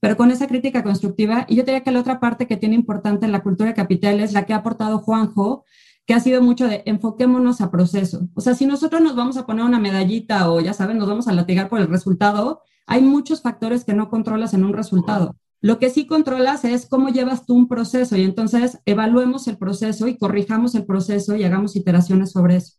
pero con esa crítica constructiva. Y yo diría que la otra parte que tiene importante en la cultura capital es la que ha aportado Juanjo, que ha sido mucho de enfoquémonos a proceso. O sea, si nosotros nos vamos a poner una medallita o ya saben, nos vamos a latigar por el resultado, hay muchos factores que no controlas en un resultado. Lo que sí controlas es cómo llevas tú un proceso y entonces evaluemos el proceso y corrijamos el proceso y hagamos iteraciones sobre eso.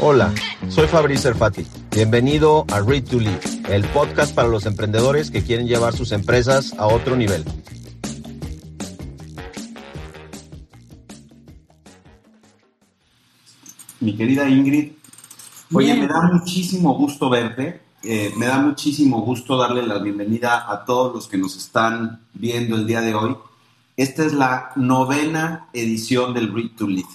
Hola, soy Fabrice Erfati. Bienvenido a Read to Lead, el podcast para los emprendedores que quieren llevar sus empresas a otro nivel. Mi querida Ingrid, oye, me da muchísimo gusto verte. Eh, me da muchísimo gusto darle la bienvenida a todos los que nos están viendo el día de hoy. Esta es la novena edición del Read to Lead.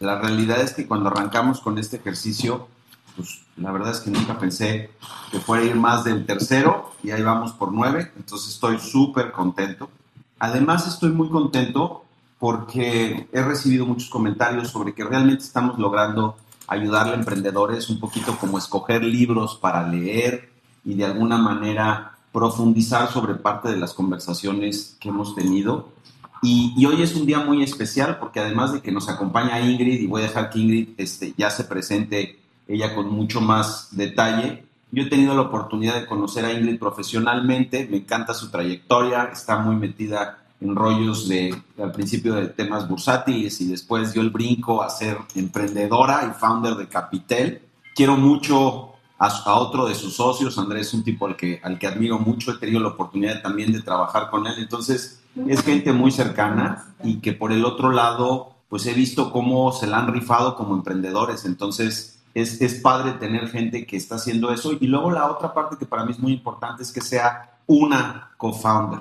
La realidad es que cuando arrancamos con este ejercicio, pues la verdad es que nunca pensé que fuera a ir más del tercero y ahí vamos por nueve, entonces estoy súper contento. Además estoy muy contento porque he recibido muchos comentarios sobre que realmente estamos logrando ayudarle a emprendedores un poquito como escoger libros para leer y de alguna manera profundizar sobre parte de las conversaciones que hemos tenido. Y, hoy es un día muy especial porque además de que nos acompaña Ingrid, y voy a dejar que Ingrid este, ya se presente ella con mucho más detalle, yo he tenido la oportunidad de conocer a Ingrid profesionalmente, me encanta su trayectoria, está muy metida en rollos de, al principio de temas bursátiles y después dio el brinco a ser emprendedora y founder de Capitel. Quiero mucho a, a, otro de sus socios, Andrés un tipo al que, al que admiro mucho, he tenido la oportunidad también de trabajar con él, entonces es gente muy cercana y que por el otro lado, pues he visto cómo se la han rifado como emprendedores. Entonces, es, es padre tener gente que está haciendo eso. Y luego la otra parte que para mí es muy importante es que sea una co-founder.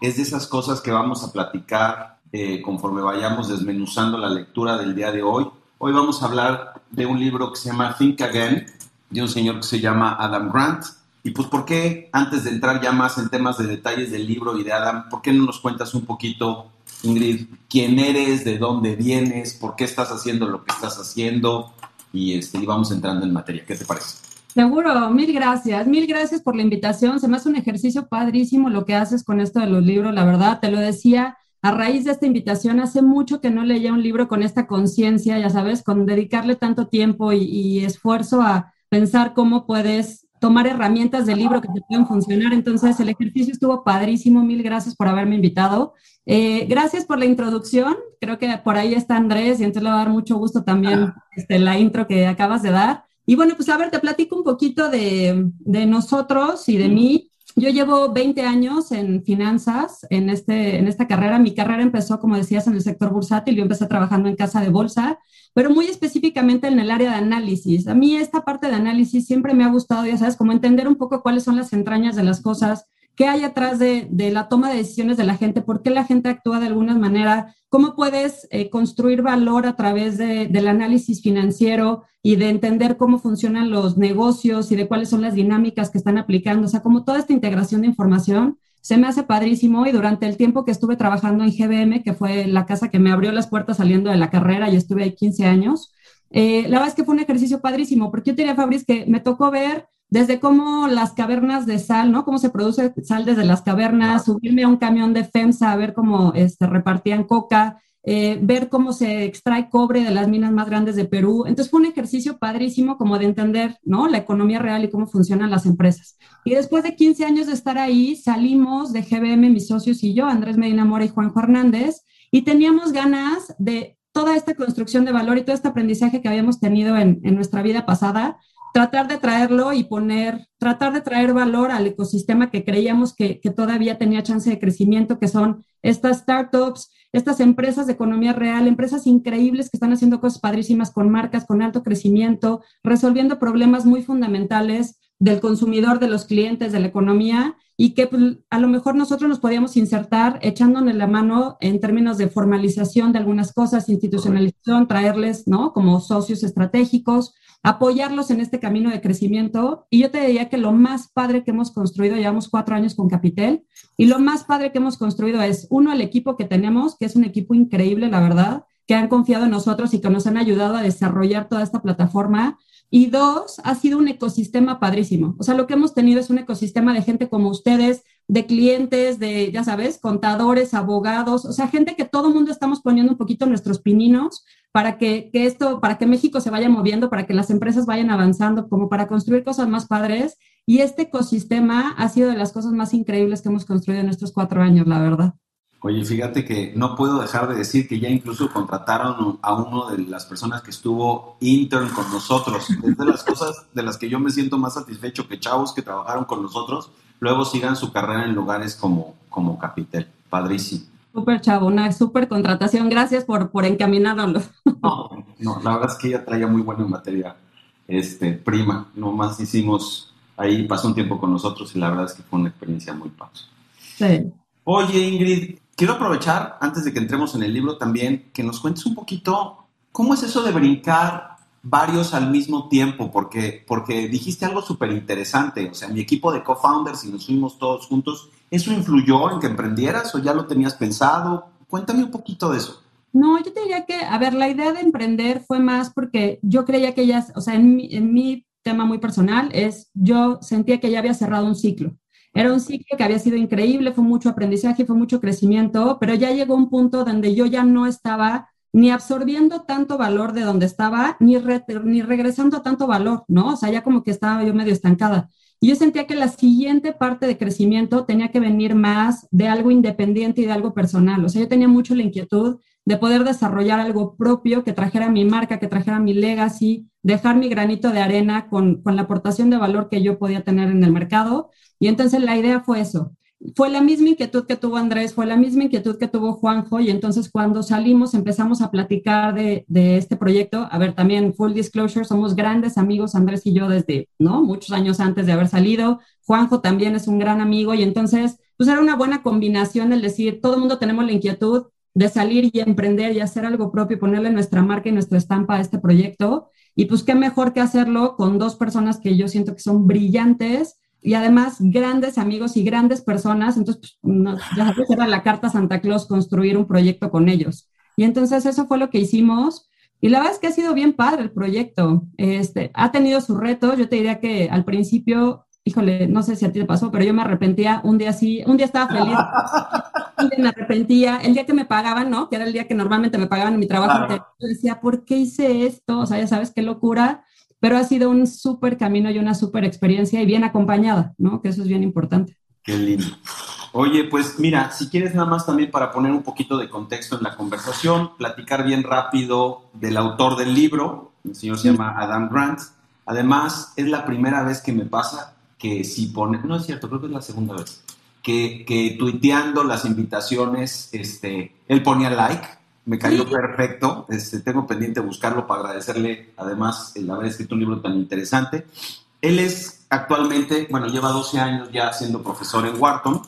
Es de esas cosas que vamos a platicar eh, conforme vayamos desmenuzando la lectura del día de hoy. Hoy vamos a hablar de un libro que se llama Think Again, de un señor que se llama Adam Grant. Y pues, ¿por qué, antes de entrar ya más en temas de detalles del libro y de Adam, ¿por qué no nos cuentas un poquito, Ingrid, quién eres, de dónde vienes, por qué estás haciendo lo que estás haciendo? Y, este, y vamos entrando en materia. ¿Qué te parece? Seguro, mil gracias. Mil gracias por la invitación. Se me hace un ejercicio padrísimo lo que haces con esto de los libros, la verdad. Te lo decía a raíz de esta invitación. Hace mucho que no leía un libro con esta conciencia, ya sabes, con dedicarle tanto tiempo y esfuerzo a pensar cómo puedes tomar herramientas del libro que te pueden funcionar. Entonces, el ejercicio estuvo padrísimo. Mil gracias por haberme invitado. Eh, gracias por la introducción. Creo que por ahí está Andrés y entonces le va a dar mucho gusto también este, la intro que acabas de dar. Y bueno, pues a ver, te platico un poquito de, de nosotros y de mí. Yo llevo 20 años en finanzas, en, este, en esta carrera. Mi carrera empezó, como decías, en el sector bursátil. Yo empecé trabajando en casa de bolsa pero muy específicamente en el área de análisis. A mí esta parte de análisis siempre me ha gustado, ya sabes, como entender un poco cuáles son las entrañas de las cosas, qué hay atrás de, de la toma de decisiones de la gente, por qué la gente actúa de alguna manera, cómo puedes eh, construir valor a través de, del análisis financiero y de entender cómo funcionan los negocios y de cuáles son las dinámicas que están aplicando, o sea, como toda esta integración de información se me hace padrísimo y durante el tiempo que estuve trabajando en GBM, que fue la casa que me abrió las puertas saliendo de la carrera y estuve ahí 15 años, eh, la verdad es que fue un ejercicio padrísimo, porque yo te diría, Fabriz, que me tocó ver desde cómo las cavernas de sal, ¿no? Cómo se produce sal desde las cavernas, subirme a un camión de FEMSA a ver cómo este, repartían coca, eh, ver cómo se extrae cobre de las minas más grandes de Perú. Entonces fue un ejercicio padrísimo como de entender, ¿no? La economía real y cómo funcionan las empresas. Y después de 15 años de estar ahí, salimos de GBM, mis socios y yo, Andrés Medina Mora y Juan Hernández, y teníamos ganas de toda esta construcción de valor y todo este aprendizaje que habíamos tenido en, en nuestra vida pasada, tratar de traerlo y poner, tratar de traer valor al ecosistema que creíamos que, que, todavía tenía chance de crecimiento, que son estas startups, estas empresas de economía real, empresas increíbles que están haciendo cosas padrísimas con marcas, con alto crecimiento, resolviendo problemas muy fundamentales del consumidor, de los clientes, de la economía y que pues, a lo mejor nosotros nos podíamos insertar echándonos la mano en términos de formalización de algunas cosas, institucionalización, traerles, ¿no? Como socios estratégicos, apoyarlos en este camino de crecimiento. Y yo te diría que lo más padre que hemos construido, llevamos cuatro años con Capitel, y lo más padre que hemos construido es, uno, el equipo que tenemos, que es un equipo increíble, la verdad. que han confiado en nosotros y que nos han ayudado a desarrollar toda esta plataforma. Y dos, ha sido un ecosistema padrísimo. O sea, lo que hemos tenido es un ecosistema de gente como ustedes, de clientes, de, ya sabes, contadores, abogados, o sea, gente que todo el mundo estamos poniendo un poquito nuestros pininos para que, que, esto, para que México se vaya moviendo, para que las empresas vayan avanzando, como para construir cosas más padres. Y este ecosistema ha sido de las cosas más increíbles que hemos construido en estos cuatro años, la verdad. Oye, fíjate que no puedo dejar de decir que ya incluso contrataron a uno de las personas que estuvo intern con nosotros. Es de las cosas de las que yo me siento más satisfecho que chavos que trabajaron con nosotros, luego sigan su carrera en lugares como, como Capitel. Padrísimo. Súper chavo, una súper contratación. Gracias por, por encaminarlo. No, no, la verdad es que ella traía muy buena materia este, prima. Nomás hicimos, ahí pasó un tiempo con nosotros y la verdad es que fue una experiencia muy padre. Sí. Oye, Ingrid, quiero aprovechar, antes de que entremos en el libro también, que nos cuentes un poquito cómo es eso de brincar varios al mismo tiempo, porque, porque dijiste algo súper interesante, o sea, mi equipo de co-founders y nos fuimos todos juntos, ¿eso influyó en que emprendieras o ya lo tenías pensado? Cuéntame un poquito de eso. No, yo te diría que, a ver, la idea de emprender fue más porque yo creía que ya, o sea, en mi, tema muy personal es, yo sentía que ya había cerrado un ciclo. Era un ciclo que había sido increíble, fue mucho aprendizaje, fue mucho crecimiento, pero ya llegó un punto donde yo ya no estaba ni absorbiendo tanto valor de donde estaba, ni, ni regresando tanto valor, ¿no? O sea, ya como que estaba yo medio estancada. Y yo sentía que la siguiente parte de crecimiento tenía que venir más de algo independiente y de algo personal. O sea, yo tenía mucho la inquietud de poder desarrollar algo propio que trajera mi marca, que trajera mi legacy, dejar mi granito de arena con, con la aportación de valor que yo podía tener en el mercado y entonces la idea fue eso. Fue la misma inquietud que tuvo Andrés, fue la misma inquietud que tuvo Juanjo y entonces cuando salimos empezamos a platicar de, este proyecto. A ver, también full disclosure, somos grandes amigos Andrés y yo desde, ¿no? Muchos años antes de haber salido. Juanjo también es un gran amigo y entonces, pues era una buena combinación el decir, todo el mundo tenemos la inquietud de salir y emprender y hacer algo propio y ponerle nuestra marca y nuestra estampa a este proyecto. Y pues qué mejor que hacerlo con dos personas que yo siento que son brillantes y además grandes amigos y grandes personas, entonces pues, ya sabes, era la carta Santa Claus construir un proyecto con ellos. Y entonces eso fue lo que hicimos. Y la verdad es que ha sido bien padre el proyecto. Este, ha tenido sus retos. Yo te diría que al principio, híjole, no sé si a ti te pasó, pero yo me arrepentía. Un día sí, un día estaba feliz, un día me arrepentía. El día que me pagaban, ¿no? Que era el día que normalmente me pagaban en mi trabajo, yo decía, ¿por qué hice esto? O sea, ya sabes qué locura pero ha sido un súper camino y una súper experiencia y bien acompañada, ¿no? Que eso es bien importante. Qué lindo. Oye, pues mira, si quieres nada más también para poner un poquito de contexto en la conversación, platicar bien rápido del autor del libro, el señor se llama Adam Grant. Además, es la primera vez que me pasa que si pone, no es cierto, creo que es la segunda vez, que, que tuiteando las invitaciones, este, él ponía like me cayó perfecto. Este, tengo pendiente buscarlo para agradecerle además el haber escrito un libro tan interesante. Él es actualmente, bueno, lleva 12 años ya siendo profesor en Wharton.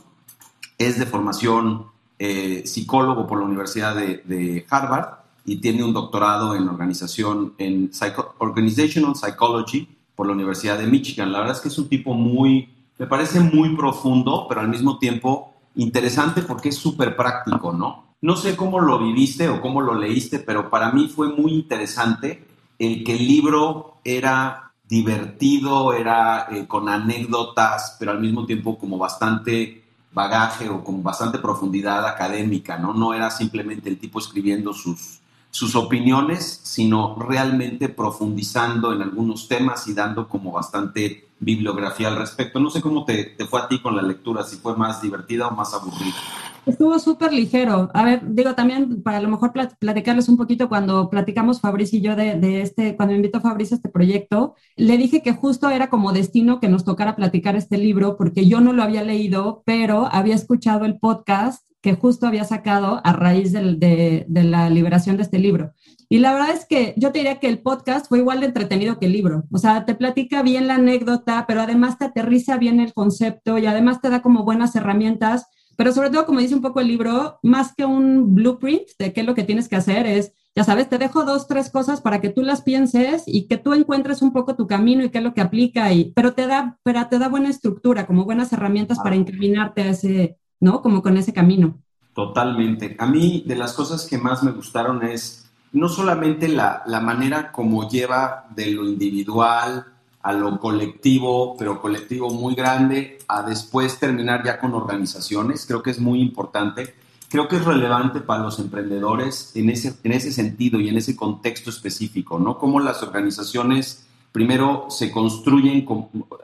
Es de formación eh, psicólogo por la Universidad de, Harvard y tiene un doctorado en organización en Organizational Psychology por la Universidad de Michigan. La verdad es que es un tipo muy, me parece muy profundo, pero al mismo tiempo interesante porque es súper práctico, ¿no? No sé cómo lo viviste o cómo lo leíste, pero para mí fue muy interesante el que el libro era divertido, era eh, con anécdotas, pero al mismo tiempo como bastante bagaje o con bastante profundidad académica, ¿no? No era simplemente el tipo escribiendo sus, sus opiniones, sino realmente profundizando en algunos temas y dando como bastante bibliografía al respecto. No sé cómo te, te fue a ti con la lectura, si fue más divertida o más aburrida. Estuvo súper ligero. A ver, digo también para a lo mejor platicarles un poquito cuando platicamos Fabricio y yo de, este, cuando me invitó Fabricio a este proyecto, le dije que justo era como destino que nos tocara platicar este libro porque yo no lo había leído, pero había escuchado el podcast que justo había sacado a raíz de, de la liberación de este libro. Y la verdad es que yo te diría que el podcast fue igual de entretenido que el libro. O sea, te platica bien la anécdota, pero además te aterriza bien el concepto y además te da como buenas herramientas pero sobre todo, como dice un poco el libro, más que un blueprint de qué es lo que tienes que hacer, es, ya sabes, te dejo dos, tres cosas para que tú las pienses y que tú encuentres un poco tu camino y qué es lo que aplica, y, pero, te da, pero te da buena estructura, como buenas herramientas para inclinarte a ese, ¿no? Como con ese camino. Totalmente. A mí, de las cosas que más me gustaron es no solamente la, la manera como lleva de lo individual a lo colectivo, pero colectivo muy grande, a después terminar ya con organizaciones, creo que es muy importante. Creo que es relevante para los emprendedores en ese, en ese sentido y en ese contexto específico, ¿no? Cómo las organizaciones primero se construyen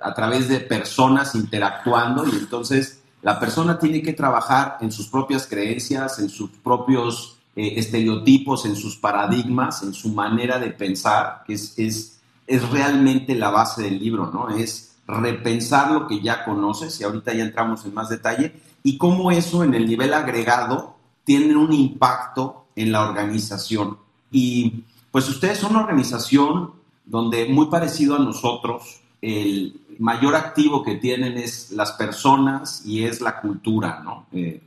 a través de personas interactuando y entonces la persona tiene que trabajar en sus propias creencias, en sus propios eh, estereotipos, en sus paradigmas, en su manera de pensar, que es, es, es realmente la base del libro, ¿no? Es repensar lo que ya conoces, y ahorita ya entramos en más detalle, y cómo eso en el nivel agregado tiene un impacto en la organización. Y pues ustedes son una organización donde muy parecido a nosotros, el mayor activo que tienen es las personas y es la cultura, ¿no? Eh,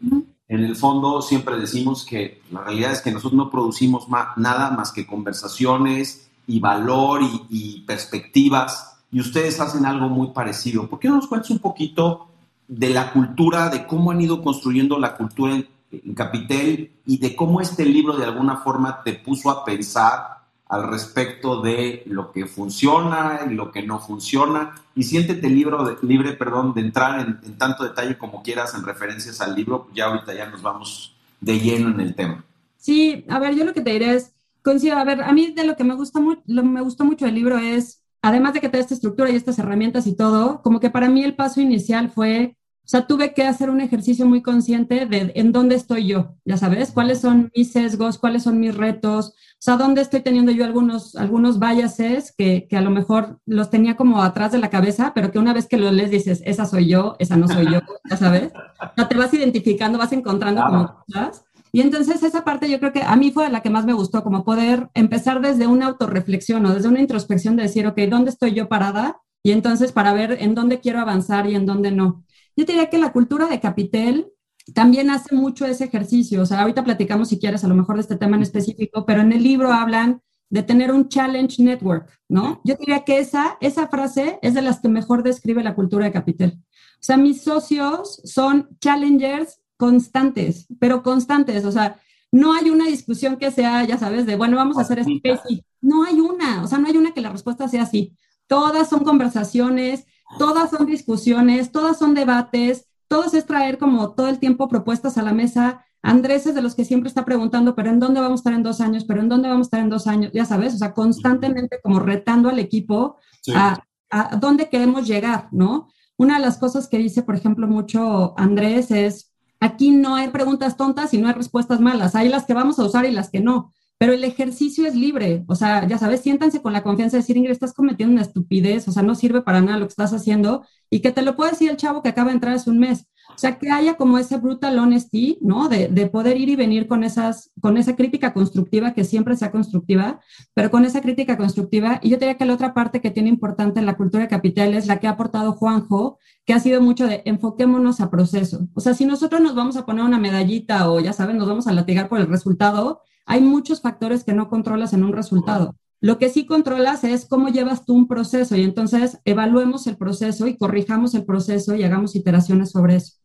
en el fondo siempre decimos que la realidad es que nosotros no producimos nada más que conversaciones y valor y, perspectivas y ustedes hacen algo muy parecido. ¿Por qué no nos cuentas un poquito de la cultura, de cómo han ido construyendo la cultura en, en Capitel y de cómo este libro de alguna forma te puso a pensar al respecto de lo que funciona y lo que no funciona. Y siéntete libre, libre perdón, de entrar en, tanto detalle como quieras en referencias al libro. Ya ahorita ya nos vamos de lleno en el tema. Sí, a ver, yo lo que te diré es, coincido, a ver, a mí de lo que me gusta mucho, lo me gustó mucho del libro es, además de que te da esta estructura y estas herramientas y todo, como que para mí el paso inicial fue o sea, tuve que hacer un ejercicio muy consciente de en dónde estoy yo, ya sabes, cuáles son mis sesgos, cuáles son mis retos, o sea, dónde estoy teniendo yo algunos, algunos biases que, que a lo mejor los tenía como atrás de la cabeza, pero que una vez que los lees dices, esa soy yo, esa no soy yo, ya sabes. O sea, te vas identificando, vas encontrando como cosas. Y entonces esa parte yo creo que a mí fue la que más me gustó, como poder empezar desde una autorreflexión o desde una introspección de decir, ok, ¿dónde estoy yo parada? Y entonces para ver en dónde quiero avanzar y en dónde no. Yo diría que la cultura de Capitel también hace mucho ese ejercicio. O sea, ahorita platicamos si quieres a lo mejor de este tema en específico, pero en el libro hablan de tener un challenge network, ¿no? Yo diría que esa, esa frase es de las que mejor describe la cultura de Capitel. O sea, mis socios son challengers constantes, pero constantes. O sea, no hay una discusión que sea, ya sabes, de, bueno, vamos a hacer especie. No hay una, o sea, no hay una que la respuesta sea así. Todas son conversaciones, todas son discusiones, todas son debates, todos es traer como todo el tiempo propuestas a la mesa. Andrés es de los que siempre está preguntando, pero ¿en dónde vamos a estar en dos años? ¿Pero en dónde vamos a estar en dos años? Ya sabes, o sea, constantemente como retando al equipo a, a dónde queremos llegar, ¿no? Una de las cosas que dice, por ejemplo, mucho Andrés es, aquí no hay preguntas tontas y no hay respuestas malas, hay las que vamos a usar y las que no. Pero el ejercicio es libre, o sea, ya sabes, siéntanse con la confianza de decir, Ingrid, estás cometiendo una estupidez, o sea, no sirve para nada lo que estás haciendo, y que te lo puede decir el chavo que acaba de entrar hace un mes. O sea, que haya como ese brutal honesty, ¿no? De, de, poder ir y venir con, esas, con esa crítica constructiva, que siempre sea constructiva, pero con esa crítica constructiva. Y yo diría que la otra parte que tiene importante en la cultura capital es la que ha aportado Juanjo, que ha sido mucho de enfoquémonos a proceso. O sea, si nosotros nos vamos a poner una medallita o ya saben, nos vamos a latigar por el resultado, hay muchos factores que no controlas en un resultado. Lo que sí controlas es cómo llevas tú un proceso y entonces evaluemos el proceso y corrijamos el proceso y hagamos iteraciones sobre eso.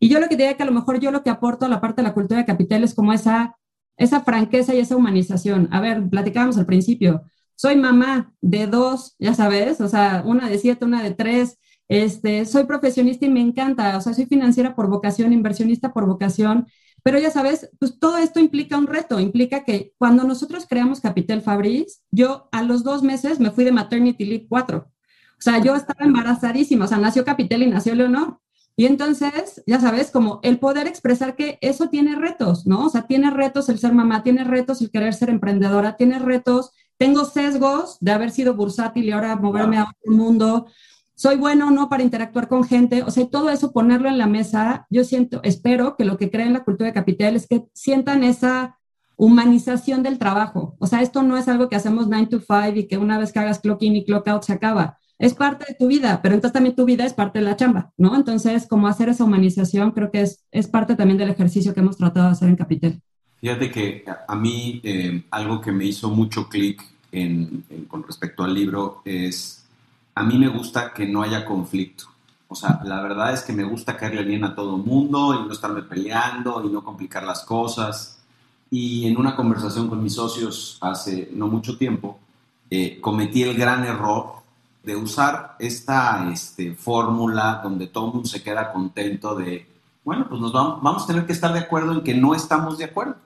Y yo lo que diría que a lo mejor yo lo que aporto a la parte de la cultura de capital es como esa, esa franqueza y esa humanización. A ver, platicábamos al principio. Soy mamá de dos, ya sabes, o sea, una de siete, una de tres. Este, soy profesionista y me encanta, o sea, soy financiera por vocación, inversionista por vocación pero ya sabes, pues todo esto implica un reto, implica que cuando nosotros creamos Capital Fabris, yo a los dos meses me fui de Maternity Leave 4. O sea, yo estaba embarazadísima, o sea, nació Capital y nació Leonor. Y entonces, ya sabes, como el poder expresar que eso tiene retos, ¿no? O sea, tiene retos el ser mamá, tiene retos el querer ser emprendedora, tiene retos, tengo sesgos de haber sido bursátil y ahora moverme a otro mundo soy bueno o no para interactuar con gente, o sea, todo eso ponerlo en la mesa, yo siento, espero que lo que creen la cultura de capital es que sientan esa humanización del trabajo. O sea, esto no es algo que hacemos 9 to 5 y que una vez que hagas clock in y clock out se acaba. Es parte de tu vida, pero entonces también tu vida es parte de la chamba, ¿no? Entonces, como hacer esa humanización, creo que es, es parte también del ejercicio que hemos tratado de hacer en Capital. Fíjate que a mí eh, algo que me hizo mucho clic con respecto al libro es a mí me gusta que no haya conflicto. O sea, la verdad es que me gusta caerle bien a todo mundo y no estarme peleando y no complicar las cosas. y en una conversación con mis socios hace no mucho tiempo, eh, cometí el gran error de usar esta este, fórmula donde todo el mundo se queda contento de, bueno, pues nos vamos, vamos a tener que estar de acuerdo en que no estamos de acuerdo.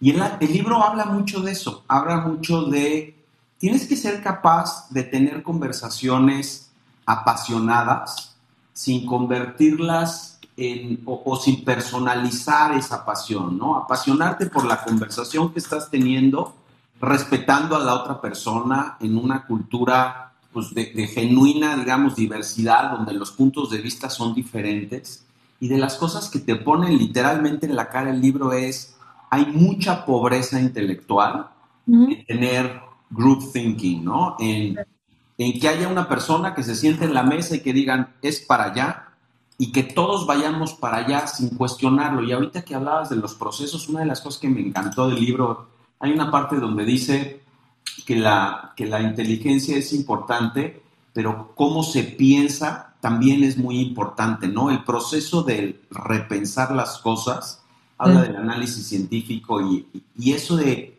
Y el, el libro habla mucho de eso, habla mucho de, tienes que ser capaz de tener conversaciones apasionadas sin convertirlas en, o, sin personalizar esa pasión, ¿no? Apasionarte por la conversación que estás teniendo, respetando a la otra persona en una cultura pues, de, de, genuina, digamos, diversidad, donde los puntos de vista son diferentes. Y de las cosas que te ponen literalmente en la cara el libro es, hay mucha pobreza intelectual en tener group thinking, ¿no? En, en que haya una persona que se siente en la mesa y que digan, es para allá, y que todos vayamos para allá sin cuestionarlo. Y ahorita que hablabas de los procesos, una de las cosas que me encantó del libro, hay una parte donde dice que la, que la inteligencia es importante, pero cómo se piensa también es muy importante, ¿no? El proceso de repensar las cosas, habla del análisis científico y, y eso de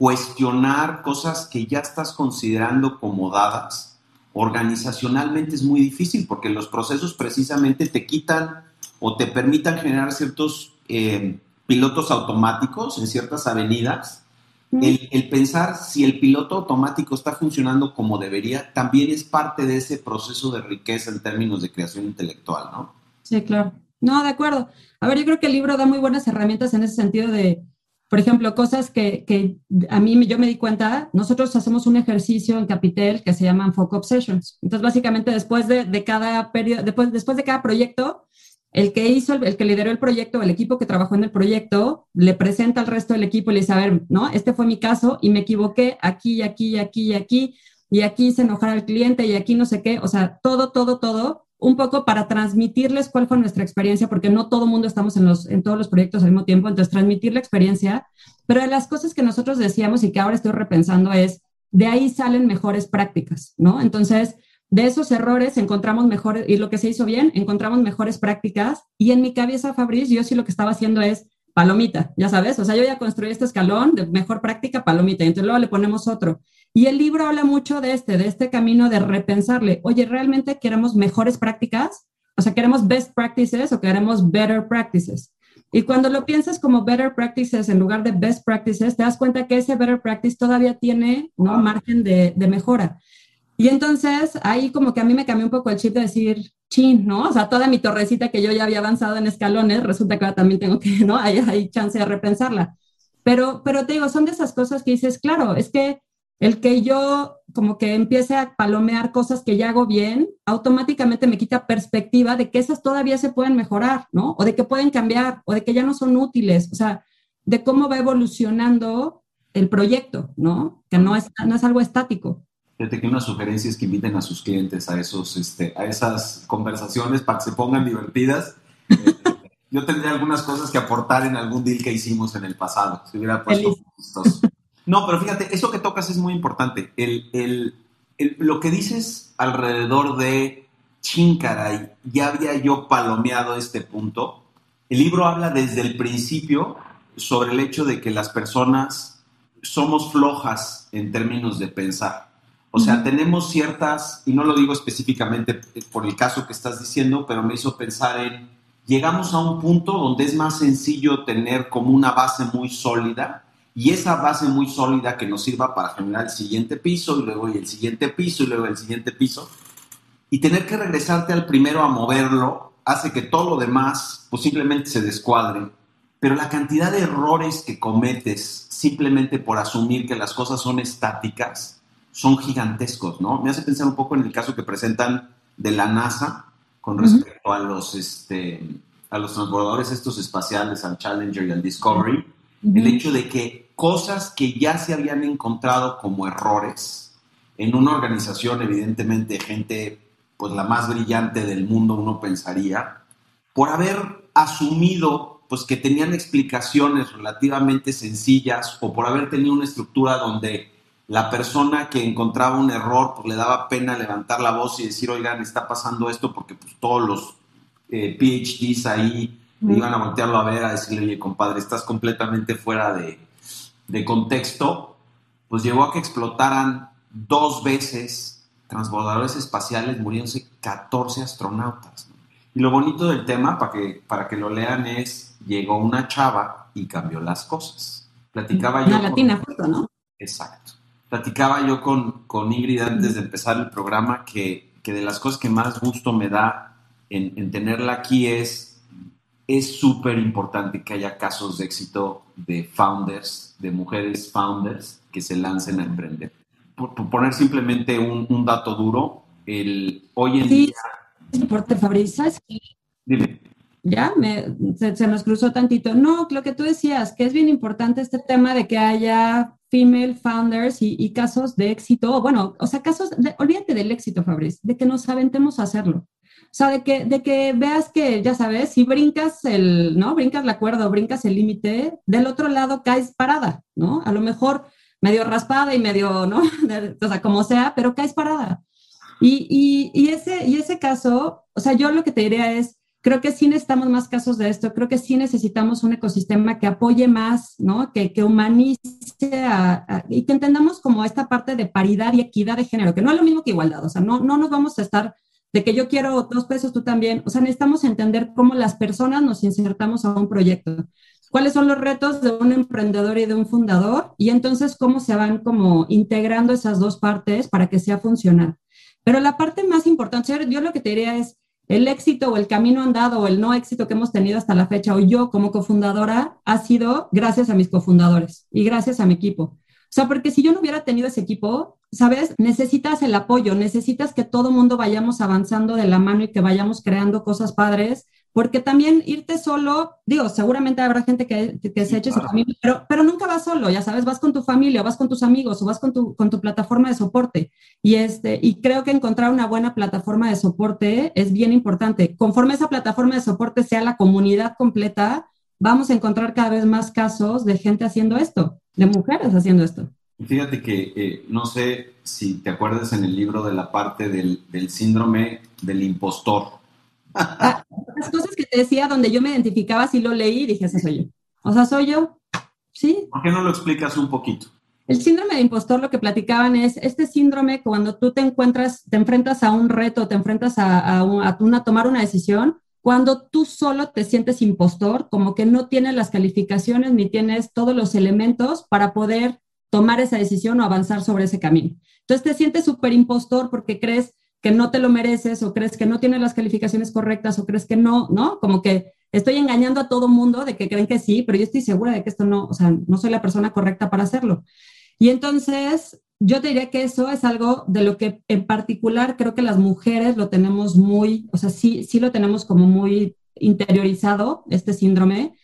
cuestionar cosas que ya estás considerando como dadas, organizacionalmente es muy difícil porque los procesos precisamente te quitan o te permitan generar ciertos eh, pilotos automáticos en ciertas avenidas. El, el, pensar si el piloto automático está funcionando como debería también es parte de ese proceso de riqueza en términos de creación intelectual, ¿no? Sí, claro. No, de acuerdo. A ver, yo creo que el libro da muy buenas herramientas en ese sentido de, por ejemplo, cosas que, que, a mí yo me di cuenta, nosotros hacemos un ejercicio en Capitel que se llaman Foco Obsessions. Entonces, básicamente, después de, de cada periodo, después, después de cada proyecto, el que hizo, el, el, que lideró el proyecto, el equipo que trabajó en el proyecto, le presenta al resto del equipo y le dice, a ver, ¿no? Este fue mi caso y me equivoqué aquí, aquí, aquí, aquí, y aquí hice enojar al cliente y aquí no sé qué, o sea, todo, todo, todo, un poco para transmitirles cuál fue nuestra experiencia, porque no todo mundo estamos en, los, en todos los proyectos al mismo tiempo, entonces transmitir la experiencia, pero de las cosas que nosotros decíamos y que ahora estoy repensando es, de ahí salen mejores prácticas, ¿no? Entonces, de esos errores encontramos mejores, y lo que se hizo bien, encontramos mejores prácticas, y en mi cabeza, Fabriz, yo sí lo que estaba haciendo es palomita, ya sabes, o sea, yo ya construí este escalón de mejor práctica, palomita, y entonces luego le ponemos otro. Y el libro habla mucho de este, de este camino de repensarle, oye, ¿realmente queremos mejores prácticas? O sea, ¿queremos best practices o queremos better practices? Y cuando lo piensas como better practices en lugar de best practices, te das cuenta que ese better practice todavía tiene ¿no? margen de, de mejora. Y entonces ahí como que a mí me cambió un poco el chip de decir, chin, ¿no? O sea, toda mi torrecita que yo ya había avanzado en escalones, resulta que ahora también tengo que, ¿no? Hay, hay chance de repensarla. Pero, pero te digo, son de esas cosas que dices, claro, es que el que yo como que empiece a palomear cosas que ya hago bien, automáticamente me quita perspectiva de que esas todavía se pueden mejorar, ¿no? O de que pueden cambiar, o de que ya no son útiles, o sea, de cómo va evolucionando el proyecto, ¿no? Que no es, no es algo estático. Fíjate que una sugerencia es que inviten a sus clientes a, esos, este, a esas conversaciones para que se pongan divertidas. Yo tendría algunas cosas que aportar en algún deal que hicimos en el pasado, si hubiera puesto no, pero fíjate, eso que tocas es muy importante. El, el, el, lo que dices alrededor de chincaray, ya había yo palomeado este punto. El libro habla desde el principio sobre el hecho de que las personas somos flojas en términos de pensar. O sea, tenemos ciertas, y no lo digo específicamente por el caso que estás diciendo, pero me hizo pensar en, llegamos a un punto donde es más sencillo tener como una base muy sólida y esa base muy sólida que nos sirva para generar el siguiente piso y luego el siguiente piso y luego el siguiente piso. Y tener que regresarte al primero a moverlo hace que todo lo demás simplemente se descuadre. Pero la cantidad de errores que cometes simplemente por asumir que las cosas son estáticas son gigantescos, ¿no? Me hace pensar un poco en el caso que presentan de la NASA con respecto uh -huh. a los este, a los transbordadores estos espaciales, al Challenger y al Discovery. Uh -huh. El hecho de que cosas que ya se habían encontrado como errores en una organización, evidentemente, gente, pues la más brillante del mundo, uno pensaría, por haber asumido, pues que tenían explicaciones relativamente sencillas o por haber tenido una estructura donde la persona que encontraba un error, pues le daba pena levantar la voz y decir, oigan, está pasando esto porque pues todos los eh, PhDs ahí iban a voltearlo a ver, a decirle, oye, compadre, estás completamente fuera de, de contexto, pues llevó a que explotaran dos veces transbordadores espaciales, muriéndose 14 astronautas. Y lo bonito del tema, para que, para que lo lean, es, llegó una chava y cambió las cosas. Platicaba yo... Una latina, justo, ¿no? Exacto. Platicaba yo con, con Ingrid antes de empezar el programa que, que de las cosas que más gusto me da en, en tenerla aquí es es súper importante que haya casos de éxito de founders, de mujeres founders que se lancen a emprender. Por, poner simplemente un, dato duro, el, hoy en sí, día... Importe, Fabrizio, Dime. Ya, me, se, nos cruzó tantito. No, lo que tú decías, que es bien importante este tema de que haya female founders y, casos de éxito, bueno, o sea, casos, de, olvídate del éxito, Fabriz, de que nos aventemos a hacerlo. O sea, de que, de que veas que, ya sabes, si brincas el, ¿no? Brincas la cuerda o brincas el límite, del otro lado caes parada, ¿no? A lo mejor medio raspada y medio, ¿no? o sea, como sea, pero caes parada. Y, y, ese, y ese caso, o sea, yo lo que te diría es, creo que sí necesitamos más casos de esto, creo que sí necesitamos un ecosistema que apoye más, ¿no? Que, que humanice y que entendamos como esta parte de paridad y equidad de género, que no es lo mismo que igualdad, o sea, no, no nos vamos a estar de que yo quiero dos pesos, tú también. O sea, necesitamos entender cómo las personas nos insertamos a un proyecto. ¿Cuáles son los retos de un emprendedor y de un fundador? Y entonces, ¿cómo se van como integrando esas dos partes para que sea funcional? Pero la parte más importante, yo lo que te diría es, el éxito o el camino andado o el no éxito que hemos tenido hasta la fecha, o yo como cofundadora, ha sido gracias a mis cofundadores y gracias a mi equipo. O sea, porque si yo no hubiera tenido ese equipo, ¿sabes? Necesitas el apoyo, necesitas que todo mundo vayamos avanzando de la mano y que vayamos creando cosas padres, porque también irte solo, digo, seguramente habrá gente que, que se eche su camino, pero, pero nunca vas solo, ya sabes, vas con tu familia, vas con tus amigos o vas con tu, con tu plataforma de soporte. Y, este, y creo que encontrar una buena plataforma de soporte es bien importante. Conforme esa plataforma de soporte sea la comunidad completa, vamos a encontrar cada vez más casos de gente haciendo esto, de mujeres haciendo esto. Fíjate que eh, no sé si te acuerdas en el libro de la parte del, síndrome del impostor. Ah, las cosas que te decía donde yo me identificaba, si lo leí dije, ese soy yo. O sea, soy yo. Sí. ¿Por qué no lo explicas un poquito? El síndrome de impostor, lo que platicaban es este síndrome cuando tú te encuentras, te enfrentas a un reto, te enfrentas a, a, a tomar una decisión, cuando tú solo te sientes impostor, como que no tienes las calificaciones ni tienes todos los elementos para poder tomar esa decisión o avanzar sobre ese camino. Entonces te sientes súper impostor porque crees que no te lo mereces o crees que no tienes las calificaciones correctas o crees que no, ¿no? Como que estoy engañando a todo mundo de que creen que sí, pero yo estoy segura de que esto no, o sea, no soy la persona correcta para hacerlo. Y entonces yo te diría que eso es algo de lo que en particular creo que las mujeres lo tenemos muy, o sea, sí, sí lo tenemos como muy interiorizado, este síndrome,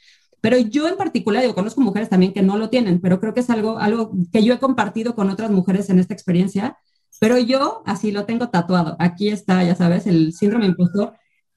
pero yo en particular, yo conozco mujeres también que no lo tienen, pero creo que es algo, algo que yo he compartido con otras mujeres en esta experiencia, pero yo así lo tengo tatuado. Aquí está, ya sabes, el síndrome impostor.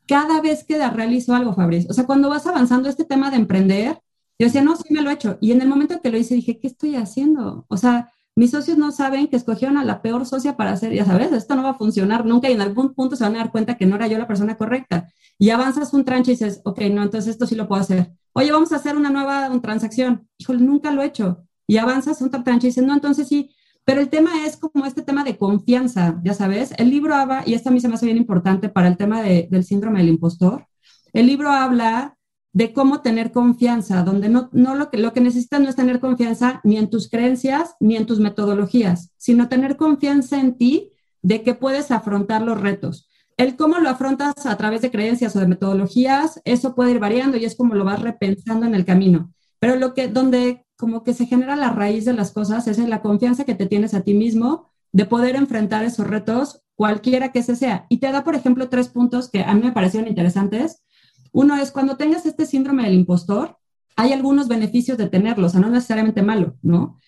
Cada vez que realizo algo, Fabriz, o sea, cuando vas avanzando este tema de emprender, yo decía, no, sí me lo he hecho. Y en el momento que lo hice, dije, ¿qué estoy haciendo? O sea, mis socios no saben que escogieron a la peor socia para hacer, ya sabes, esto no va a funcionar nunca y en algún punto se van a dar cuenta que no era yo la persona correcta. Y avanzas un tranche y dices, ok, no, entonces esto sí lo puedo hacer oye, vamos a hacer una nueva transacción. Híjole, nunca lo he hecho. Y avanzas un tranche y dices, no, entonces sí. Pero el tema es como este tema de confianza, ya sabes. El libro habla, y esto a mí se me hace bien importante para el tema del síndrome del impostor. El libro habla de cómo tener confianza, donde no, no lo, que, lo que necesitas no es tener confianza ni en tus creencias ni en tus metodologías, sino tener confianza en ti de que puedes afrontar los retos el cómo lo afrontas a través de creencias o de metodologías, eso puede ir variando y es como lo vas repensando en el camino. Pero lo que, donde como que se genera la raíz de las cosas es en la confianza que te tienes a ti mismo de poder enfrentar esos retos, cualquiera que ese sea. Y te da, por ejemplo, tres puntos que a mí me parecieron interesantes. Uno es cuando tengas este síndrome del impostor, hay algunos beneficios de tenerlo, o sea, no necesariamente malo, ¿no?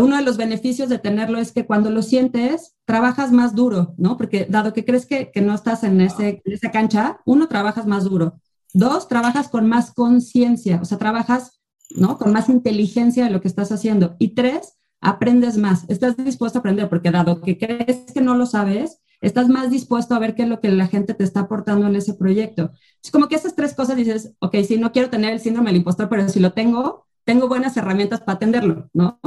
uno de los beneficios de tenerlo es que cuando lo sientes, trabajas más duro, ¿no? Porque dado que crees que, no estás en, ese, en esa cancha, uno, trabajas más duro. Dos, trabajas con más conciencia, o sea, trabajas, ¿no? Con más inteligencia de lo que estás haciendo. Y tres, aprendes más, estás dispuesto a aprender, porque dado que crees que no lo sabes, estás más dispuesto a ver qué es lo que la gente te está aportando en ese proyecto. Es como que esas tres cosas dices, ok, sí, no quiero tener el síndrome del impostor, pero si lo tengo, tengo buenas herramientas para atenderlo, ¿no?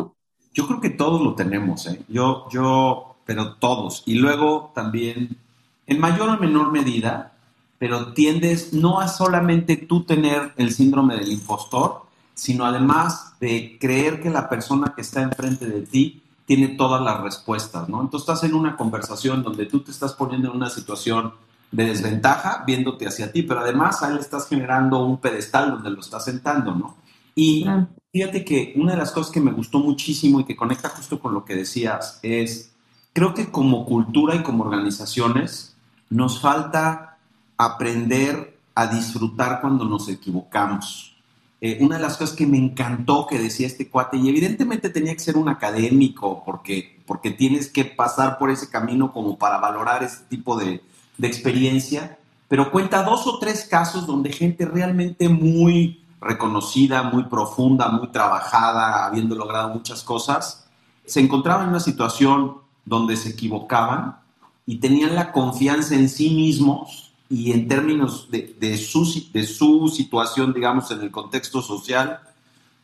Yo creo que todos lo tenemos, ¿eh? Yo, yo, pero todos. Y luego también, en mayor o menor medida, pero tiendes no a solamente tú tener el síndrome del impostor, sino además de creer que la persona que está enfrente de ti tiene todas las respuestas, ¿no? Entonces estás en una conversación donde tú te estás poniendo en una situación de desventaja, viéndote hacia ti, pero además a él estás generando un pedestal donde lo estás sentando, ¿no? Y fíjate que una de las cosas que me gustó muchísimo y que conecta justo con lo que decías es, creo que como cultura y como organizaciones nos falta aprender a disfrutar cuando nos equivocamos. Eh, una de las cosas que me encantó que decía este cuate, y evidentemente tenía que ser un académico, porque, porque tienes que pasar por ese camino como para valorar ese tipo de, de experiencia, pero cuenta dos o tres casos donde gente realmente muy reconocida, muy profunda, muy trabajada, habiendo logrado muchas cosas, se encontraba en una situación donde se equivocaban y tenían la confianza en sí mismos y en términos de, de, su, de su situación, digamos, en el contexto social,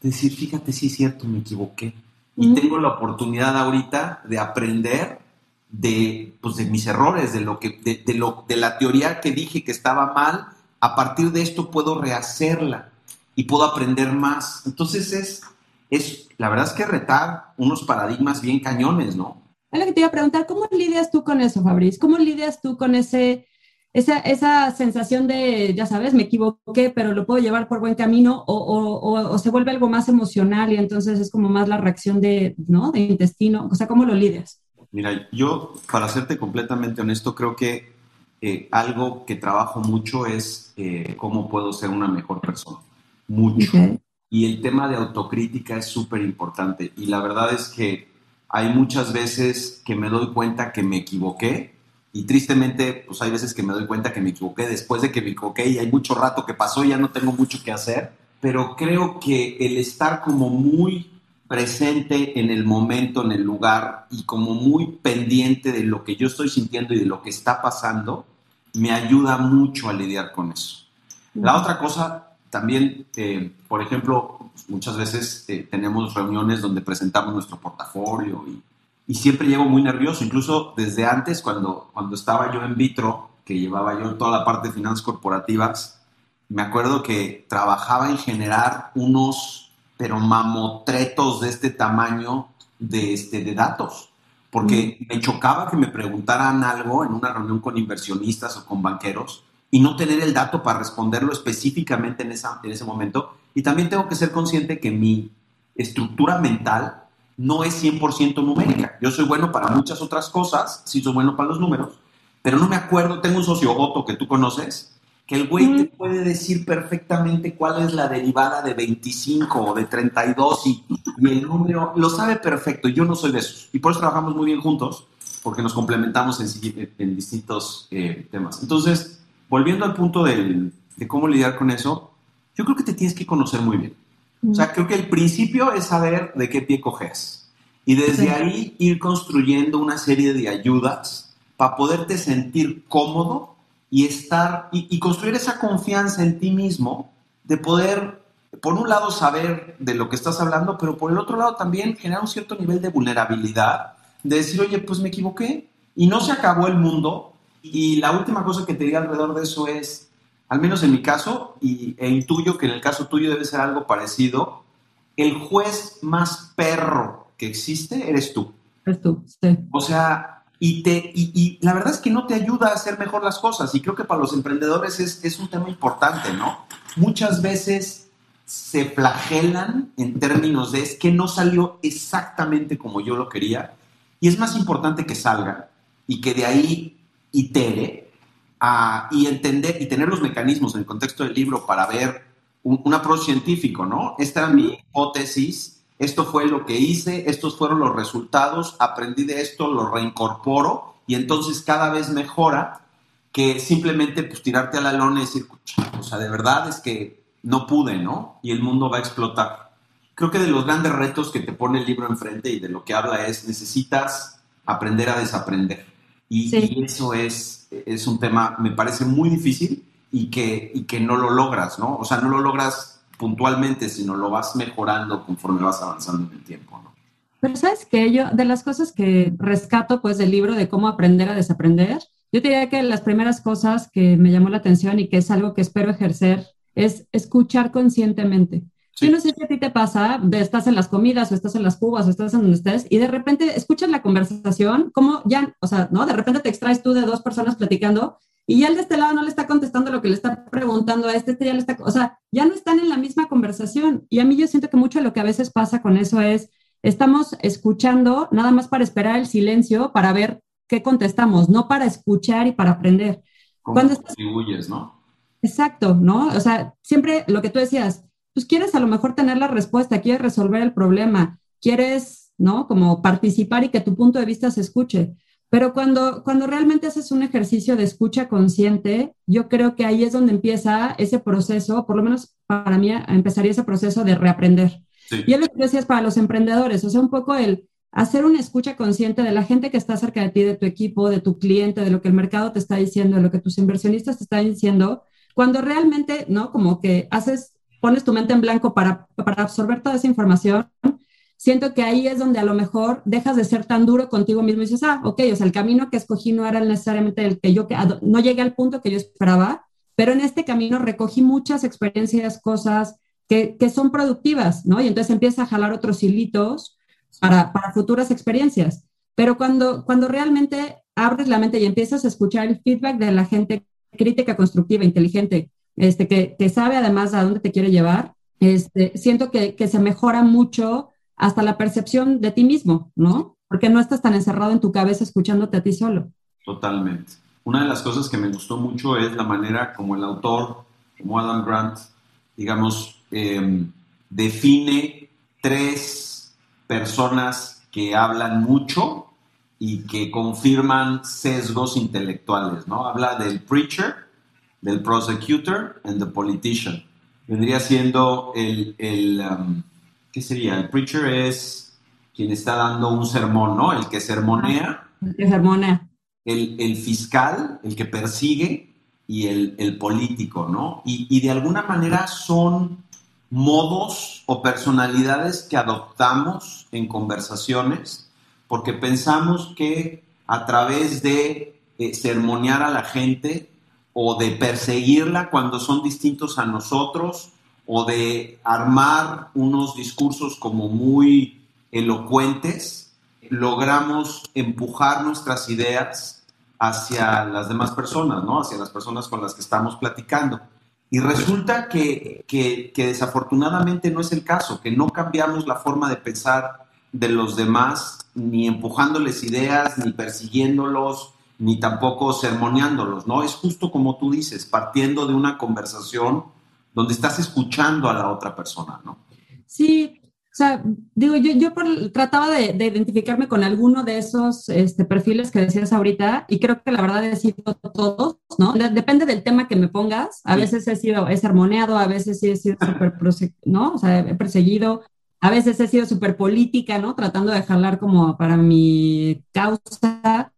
decir, fíjate, sí es cierto, me equivoqué. Y tengo la oportunidad ahorita de aprender de, pues, de mis errores, de, lo que, de, de, lo, de la teoría que dije que estaba mal. A partir de esto puedo rehacerla y puedo aprender más. Entonces es, es la verdad es que retar unos paradigmas bien cañones, ¿no? Es lo que te iba a preguntar, ¿cómo lidias tú con eso, Fabriz? ¿Cómo lidias tú con ese esa, esa, sensación de, ya sabes, me equivoqué, pero lo puedo llevar por buen camino, o, o, o, se vuelve algo más emocional y entonces es como más la reacción de, ¿no? de intestino. O sea, ¿cómo lo lidias? Mira, yo, para serte completamente honesto, creo que eh, algo que trabajo mucho es eh, cómo puedo ser una mejor persona. Mucho. Y el tema de autocrítica es súper importante. Y la verdad es que hay muchas veces que me doy cuenta que me equivoqué y tristemente, pues hay veces que me doy cuenta que me equivoqué después de que me equivoqué y hay mucho rato que pasó ya no tengo mucho que hacer, pero creo que el estar como muy presente en el momento, en el lugar y como muy pendiente de lo que yo estoy sintiendo y de lo que está pasando, me ayuda mucho a lidiar con eso. La otra cosa, también, eh, por ejemplo, muchas veces eh, tenemos reuniones donde presentamos nuestro portafolio y y siempre llego muy nervioso, incluso desde antes, cuando, cuando estaba yo en vitro, que llevaba yo toda la parte de finanzas corporativas, me acuerdo que trabajaba en generar unos, pero mamotretos de este tamaño de, este, de datos, porque mm. me chocaba que me preguntaran algo en una reunión con inversionistas o con banqueros y no tener el dato para responderlo específicamente en, esa, en ese momento. Y también tengo que ser consciente que mi estructura mental no es 100% numérica. Yo soy bueno para muchas otras cosas, sí soy bueno para los números, pero no me acuerdo, tengo un socio Otto que tú conoces, que el güey te puede decir perfectamente cuál es la derivada de 25 o de 32 y, y el número, lo sabe perfecto, yo no soy de esos. Y por eso trabajamos muy bien juntos, porque nos complementamos en, en distintos eh, temas. Entonces, volviendo al punto de cómo lidiar con eso, yo creo que te tienes que conocer muy bien. O sea, creo que el principio es saber de qué pie coges. Y desde ahí ir construyendo una serie de ayudas para poderte sentir cómodo y estar y, construir esa confianza en ti mismo de poder, por un lado, saber de lo que estás hablando, pero por el otro lado también generar un cierto nivel de vulnerabilidad, de decir, oye, pues me equivoqué y no se acabó el mundo. Y la última cosa que te diga alrededor de eso es, al menos en mi caso, y, e intuyo que en el caso tuyo debe ser algo parecido, el juez más perro que existe eres tú. Eres tú, sí. O sea, y, te, y, la verdad es que no te ayuda a hacer mejor las cosas, y creo que para los emprendedores es, es un tema importante, ¿no? Muchas veces se flagelan en términos de es que no salió exactamente como yo lo quería, y es más importante que salga y que de ahí itere y entender y tener los mecanismos en el contexto del libro para ver un, un científico, ¿no? Esta era mi hipótesis, esto fue lo que hice, estos fueron los resultados, aprendí de esto, lo reincorporo y entonces cada vez mejora que simplemente pues tirarte a la lona y decir, o sea, de verdad es que no pude, ¿no? Y el mundo va a explotar. Creo que de los grandes retos que te pone el libro enfrente y de lo que habla es necesitas aprender a desaprender Y, eso es, es un tema, me parece muy difícil y que, y que no lo logras, ¿no? O sea, no lo logras puntualmente, sino lo vas mejorando conforme vas avanzando en el tiempo, ¿no? Pero sabes que yo, de las cosas que rescato pues del libro de cómo aprender a desaprender, yo diría que las primeras cosas que me llamó la atención y que es algo que espero ejercer es escuchar conscientemente. Yo no sé si a ti te pasa, de estás en las comidas o estás en las cubas o estás en donde estés y de repente escuchas la conversación, como ya, o sea, ¿no? De repente te extraes tú de dos personas platicando y ya el de este lado no le está contestando lo que le está preguntando a este, este ya le está, o sea, ya no están en la misma conversación. Y a mí yo siento que mucho de lo que a veces pasa con eso es, estamos escuchando nada más para esperar el silencio, para ver qué contestamos, no para escuchar y para aprender. Cuando contribuyes, ¿no? Exacto, ¿no? O sea, siempre lo que tú decías, pues quieres a lo mejor tener la respuesta, quieres resolver el problema, quieres, ¿no? Como participar y que tu punto de vista se escuche. Pero cuando, cuando realmente haces un ejercicio de escucha consciente, yo creo que ahí es donde empieza ese proceso, por lo menos para mí empezaría ese proceso de reaprender. Y es lo que decías para los emprendedores, o sea, un poco el hacer una escucha consciente de la gente que está cerca de ti, de tu equipo, de tu cliente, de lo que el mercado te está diciendo, de lo que tus inversionistas te están diciendo, cuando realmente, ¿no? Como que haces pones tu mente en blanco para, para absorber toda esa información, siento que ahí es donde a lo mejor dejas de ser tan duro contigo mismo y dices, ah, ok, o sea, el camino que escogí no era necesariamente el que yo, no llegué al punto que yo esperaba, pero en este camino recogí muchas experiencias, cosas que, que son productivas, ¿no? Y entonces empieza a jalar otros hilitos para, para futuras experiencias. Pero cuando, cuando realmente abres la mente y empiezas a escuchar el feedback de la gente crítica, constructiva, inteligente, este, que, sabe además a dónde te quiere llevar, este, siento que, que, se mejora mucho hasta la percepción de ti mismo, ¿no? Porque no estás tan encerrado en tu cabeza escuchándote a ti solo. Totalmente. Una de las cosas que me gustó mucho es la manera como el autor, como Adam Grant, digamos, em, define tres personas que hablan mucho y que confirman sesgos intelectuales, ¿no? Habla del preacher, del prosecutor and the politician. Vendría siendo el, el um, ¿qué sería? El preacher es quien está dando un sermón, ¿no? El que sermonea. El que sermonea. El, el fiscal, el que persigue y el, el político, ¿no? Y, y de alguna manera son modos o personalidades que adoptamos en conversaciones porque pensamos que a través de eh, sermonear a la gente o de perseguirla cuando son distintos a nosotros, o de armar unos discursos como muy elocuentes, logramos empujar nuestras ideas hacia las demás personas, ¿no? Hacia las personas con las que estamos platicando. Y resulta que, que, que, desafortunadamente no es el caso, que no cambiamos la forma de pensar de los demás, ni empujándoles ideas, ni persiguiéndolos, ni tampoco sermoneándolos, ¿no? Es justo como tú dices, partiendo de una conversación donde estás escuchando a la otra persona, ¿no? Sí, o sea, digo, yo, yo trataba de, identificarme con alguno de esos este, perfiles que decías ahorita y creo que la verdad he sido todos, ¿no? depende del tema que me pongas. A veces he sido, he sermoneado, a veces sí he sido súper, ¿no? O sea, he perseguido, a veces he sido súper política, ¿no? Tratando de jalar como para mi causa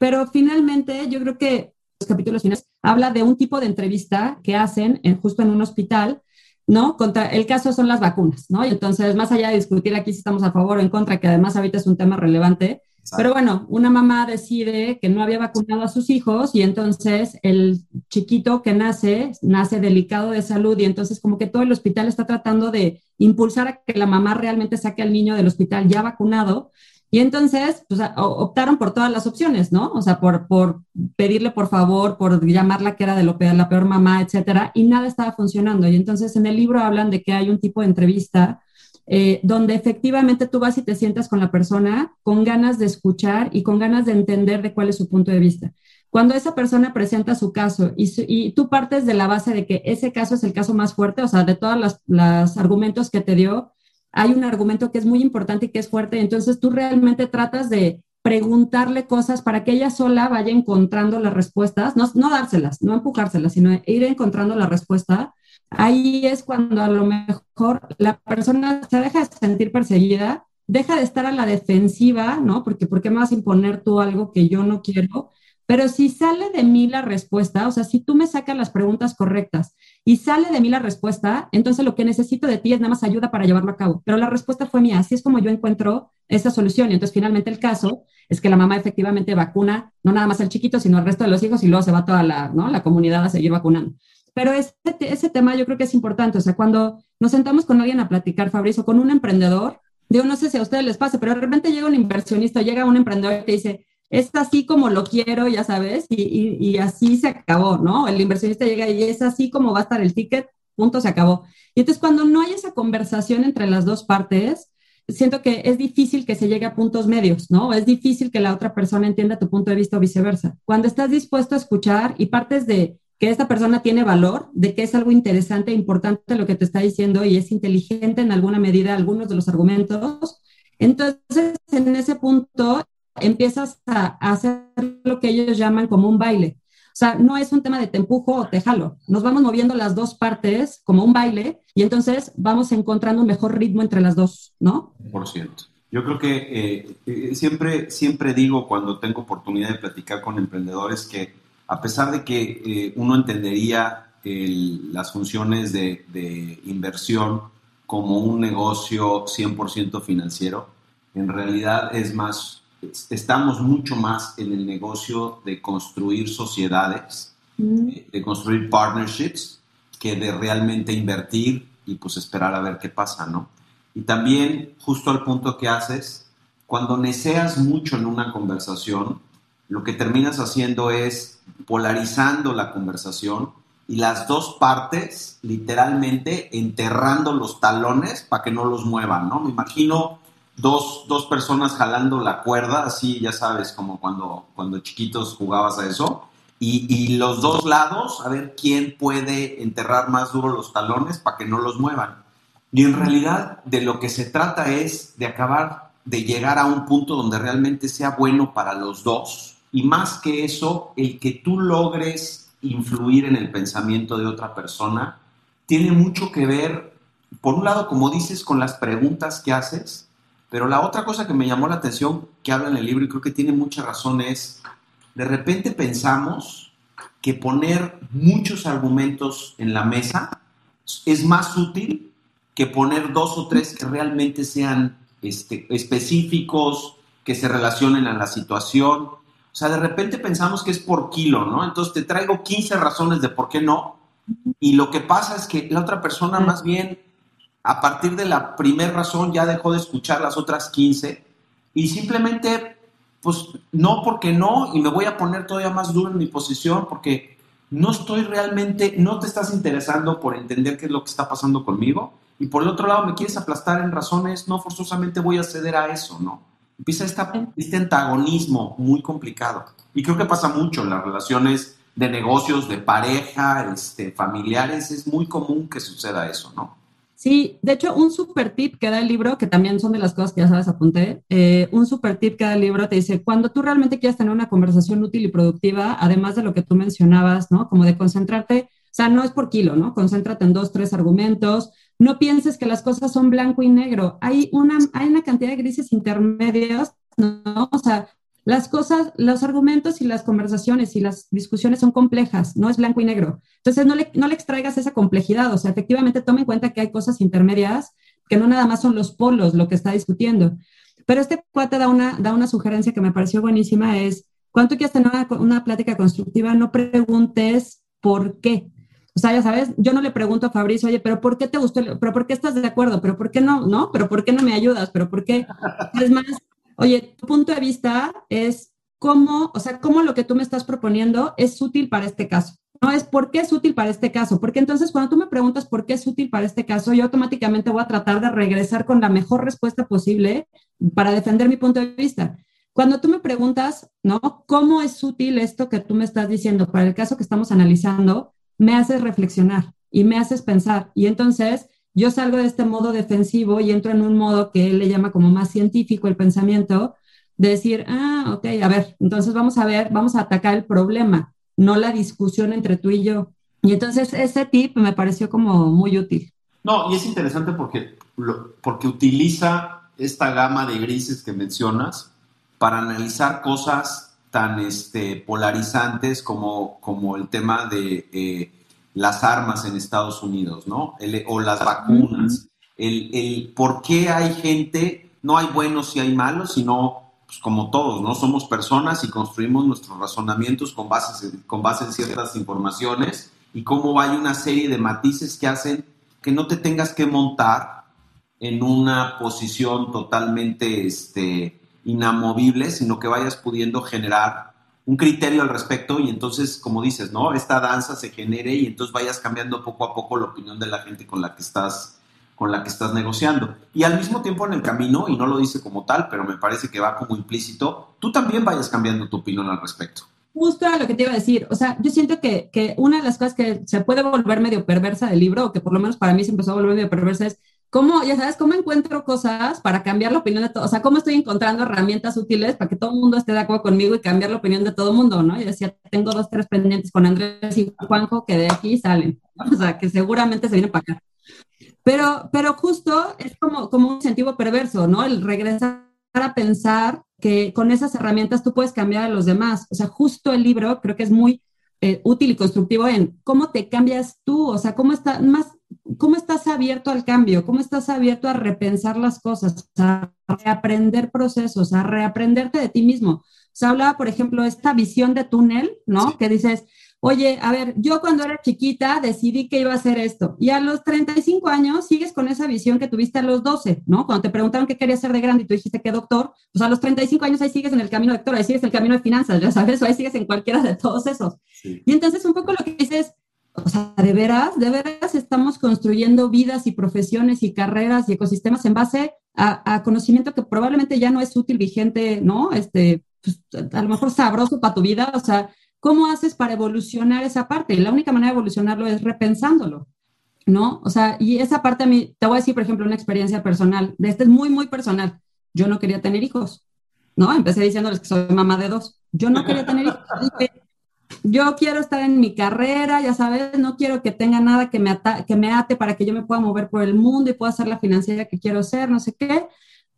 pero finalmente yo creo que los capítulos finales habla de un tipo de entrevista que hacen en, justo en un hospital, ¿no? Contra, el caso son las vacunas, ¿no? Y entonces, más allá de discutir aquí si estamos a favor o en contra, que además ahorita es un tema relevante, pero bueno, una mamá decide que no había vacunado a sus hijos y entonces el chiquito que nace, nace delicado de salud y entonces como que todo el hospital está tratando de impulsar a que la mamá realmente saque al niño del hospital ya vacunado y entonces, pues, optaron por todas las opciones, ¿no? O sea, por, por pedirle por favor, por llamarla que era de lo peor, la peor mamá, etcétera, y nada estaba funcionando. Y entonces en el libro hablan de que hay un tipo de entrevista eh, donde efectivamente tú vas y te sientas con la persona con ganas de escuchar y con ganas de entender de cuál es su punto de vista. Cuando esa persona presenta su caso y, y tú partes de la base de que ese caso es el caso más fuerte, o sea, de todos los argumentos que te dio, hay un argumento que es muy importante y que es fuerte, entonces tú realmente tratas de preguntarle cosas para que ella sola vaya encontrando las respuestas, no, no dárselas, no empujárselas, sino ir encontrando la respuesta. Ahí es cuando a lo mejor la persona se deja de sentir perseguida deja de estar a la defensiva, ¿no? Porque ¿por qué me vas a imponer tú algo que yo no quiero? Pero si sale de mí la respuesta, o sea, si tú me sacas las preguntas correctas y sale de mí la respuesta, entonces lo que necesito de ti es nada más ayuda para llevarlo a cabo. Pero la respuesta fue mía, así es como yo encuentro esa solución. Y entonces finalmente el caso es que la mamá efectivamente vacuna no nada más al chiquito, sino al resto de los hijos y luego se va toda la, ¿no? la comunidad a seguir vacunando. Pero ese, ese tema yo creo que es importante. O sea, cuando nos sentamos con alguien a platicar, Fabrizio, con un emprendedor, digo, no sé si a ustedes les pase, pero de repente llega un inversionista, llega un emprendedor y te dice, es así como lo quiero, ya sabes, y, así se acabó, ¿no? El inversionista llega y es así como va a estar el ticket, punto, se acabó. Y entonces cuando no hay esa conversación entre las dos partes, siento que es difícil que se llegue a puntos medios, ¿no? Es difícil que la otra persona entienda tu punto de vista o viceversa. Cuando estás dispuesto a escuchar y partes de que esta persona tiene valor, de que es algo interesante e importante lo que te está diciendo y es inteligente en alguna medida algunos de los argumentos, entonces en ese punto empiezas a, hacer lo que ellos llaman como un baile. O sea, no es un tema de te empujo o te jalo. Nos vamos moviendo las dos partes como un baile y entonces vamos encontrando un mejor ritmo entre las dos, ¿no? Por cierto. Yo creo que eh, eh, siempre, siempre digo cuando tengo oportunidad de platicar con emprendedores que a pesar de que eh, uno entendería las funciones de, de inversión como un negocio 100% financiero, en realidad es más estamos mucho más en el negocio de construir sociedades, mm. eh, de construir partnerships, que de realmente invertir y pues esperar a ver qué pasa, ¿no? Y también, justo al punto que haces, cuando neceas mucho en una conversación, lo que terminas haciendo es polarizando la conversación y las dos partes literalmente enterrando los talones para que no los muevan, ¿no? Me imagino dos, dos personas jalando la cuerda, así ya sabes, como cuando, cuando chiquitos jugabas a eso, y, y, los dos lados, a ver quién puede enterrar más duro los talones para que no los muevan. Y en realidad de lo que se trata es de acabar, de llegar a un punto donde realmente sea bueno para los dos. Y más que eso, el que tú logres influir en el pensamiento de otra persona, tiene mucho que ver, por un lado, como dices, con las preguntas que haces, pero la otra cosa que me llamó la atención que habla en el libro y creo que tiene mucha razón es, de repente pensamos que poner muchos argumentos en la mesa es más útil que poner dos o tres que realmente sean este, específicos, que se relacionen a la situación. O sea, de repente pensamos que es por kilo, ¿no? Entonces te traigo 15 razones de por qué no. Y lo que pasa es que la otra persona más bien a partir de la primera razón ya dejó de escuchar las otras 15 y simplemente, pues no porque no, y me voy a poner todavía más duro en mi posición porque no estoy realmente, no te estás interesando por entender qué es lo que está pasando conmigo y por el otro lado me quieres aplastar en razones, no forzosamente voy a ceder a eso, ¿no? Empieza este antagonismo muy complicado y creo que pasa mucho en las relaciones de negocios, de pareja, este, familiares, es muy común que suceda eso, ¿no? Sí, de hecho, un super tip que da el libro, que también son de las cosas que ya sabes, apunté, eh, un super tip que da el libro te dice, cuando tú realmente quieres tener una conversación útil y productiva, además de lo que tú mencionabas, ¿no? Como de concentrarte, o sea, no es por kilo, ¿no? Concéntrate en dos, tres argumentos, no pienses que las cosas son blanco y negro, hay una, hay una cantidad de grises intermedios, ¿no? O sea, las cosas, los argumentos y las conversaciones y las discusiones son complejas, no es blanco y negro. Entonces, no le, no le extraigas esa complejidad, o sea, efectivamente toma en cuenta que hay cosas intermedias que no nada más son los polos lo que está discutiendo. Pero este cuate da una, da una sugerencia que me pareció buenísima, es, cuando tú quieres tener una, una plática constructiva, no preguntes por qué. O sea, ya sabes, yo no le pregunto a Fabricio, oye, pero ¿por qué te gustó? ¿Pero por qué estás de acuerdo? ¿Pero por qué no? ¿No? ¿Pero por qué no me ayudas? ¿Pero por qué? Es más, oye, tu punto de vista es cómo, o sea, cómo lo que tú me estás proponiendo es útil para este caso. No es por qué es útil para este caso, porque entonces cuando tú me preguntas por qué es útil para este caso, yo automáticamente voy a tratar de regresar con la mejor respuesta posible para defender mi punto de vista. Cuando tú me preguntas, ¿no? ¿Cómo es útil esto que tú me estás diciendo para el caso que estamos analizando? Me haces reflexionar y me haces pensar. Y entonces yo salgo de este modo defensivo y entro en un modo que él le llama como más científico el pensamiento, de decir, ah, ok, a ver, entonces vamos a ver, vamos a atacar el problema, no la discusión entre tú y yo. Y entonces ese tip me pareció como muy útil. No, y es interesante porque, porque utiliza esta gama de grises que mencionas para analizar cosas tan este, polarizantes como, como el tema de eh, las armas en Estados Unidos, ¿no? o las vacunas. El, el, por qué hay gente, no hay buenos y hay malos, sino pues, como todos, ¿no? Somos personas y construimos nuestros razonamientos con, bases, con base en ciertas informaciones y cómo hay una serie de matices que hacen que no te tengas que montar en una posición totalmente este, inamovible, sino que vayas pudiendo generar un criterio al respecto y entonces, como dices, ¿no? Esta danza se genere y entonces vayas cambiando poco a poco la opinión de la gente con la que estás con la que estás negociando. Y al mismo tiempo en el camino, y no lo dice como tal, pero me parece que va como implícito, tú también vayas cambiando tu opinión al respecto. Justo a lo que te iba a decir, o sea, yo siento que, que una de las cosas que se puede volver medio perversa del libro, o que por lo menos para mí se empezó a volver medio perversa, es cómo, ya sabes, cómo encuentro cosas para cambiar la opinión de todo, o sea, cómo estoy encontrando herramientas útiles para que todo el mundo esté de acuerdo conmigo y cambiar la opinión de todo el mundo, ¿no? Y decía, tengo dos, tres pendientes con Andrés y Juanjo que de aquí salen, o sea, que seguramente se vienen para acá. Pero, pero justo es como, como un incentivo perverso, ¿no? El regresar a pensar que con esas herramientas tú puedes cambiar a los demás. O sea, justo el libro creo que es muy eh, útil y constructivo en cómo te cambias tú, o sea, cómo, está, más, cómo estás abierto al cambio, cómo estás abierto a repensar las cosas, a reaprender procesos, a reaprenderte de ti mismo. O sea, hablaba, por ejemplo, esta visión de túnel, ¿no? Que dices, oye, a ver, yo cuando era chiquita decidí que iba a hacer esto. Y a los 35 años sigues con esa visión que tuviste a los 12, ¿no? Cuando te preguntaron qué querías ser de grande y tú dijiste que doctor, pues a los 35 años ahí sigues en el camino de doctor, ahí sigues en el camino de finanzas, ya sabes, o ahí sigues en cualquiera de todos esos. Y entonces un poco lo que dices, o sea, de veras, de veras estamos construyendo vidas y profesiones y carreras y ecosistemas en base a, conocimiento que probablemente ya no es útil, vigente, ¿no? Este, pues, a lo mejor sabroso para tu vida, o sea, ¿Cómo haces para evolucionar esa parte? La única manera de evolucionarlo es repensándolo, ¿no? O sea, y esa parte a mí, te voy a decir, por ejemplo, una experiencia personal, de este es muy, muy personal. Yo no quería tener hijos, ¿no? Empecé diciéndoles que soy mamá de dos. Yo no quería tener hijos. Yo quiero estar en mi carrera, ya sabes, no quiero que tenga nada que me, que me ate para que yo me pueda mover por el mundo y pueda ser la financiera que quiero ser, no sé qué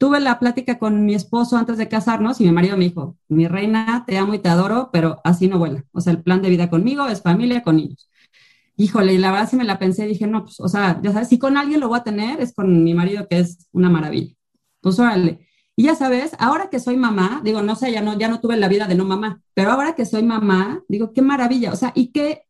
tuve la plática con mi esposo antes de casarnos y mi marido me dijo, mi reina, te amo y te adoro, pero así no vuela. O sea, el plan de vida conmigo es familia con niños. Híjole, y la verdad sí me la pensé, dije, no, pues, o sea, ya sabes, si con alguien lo voy a tener, es con mi marido, que es una maravilla. Pues órale. Y ya sabes, ahora que soy mamá, digo, no sé, ya no, ya no tuve la vida de no mamá, pero ahora que soy mamá, digo, qué maravilla. O sea, y que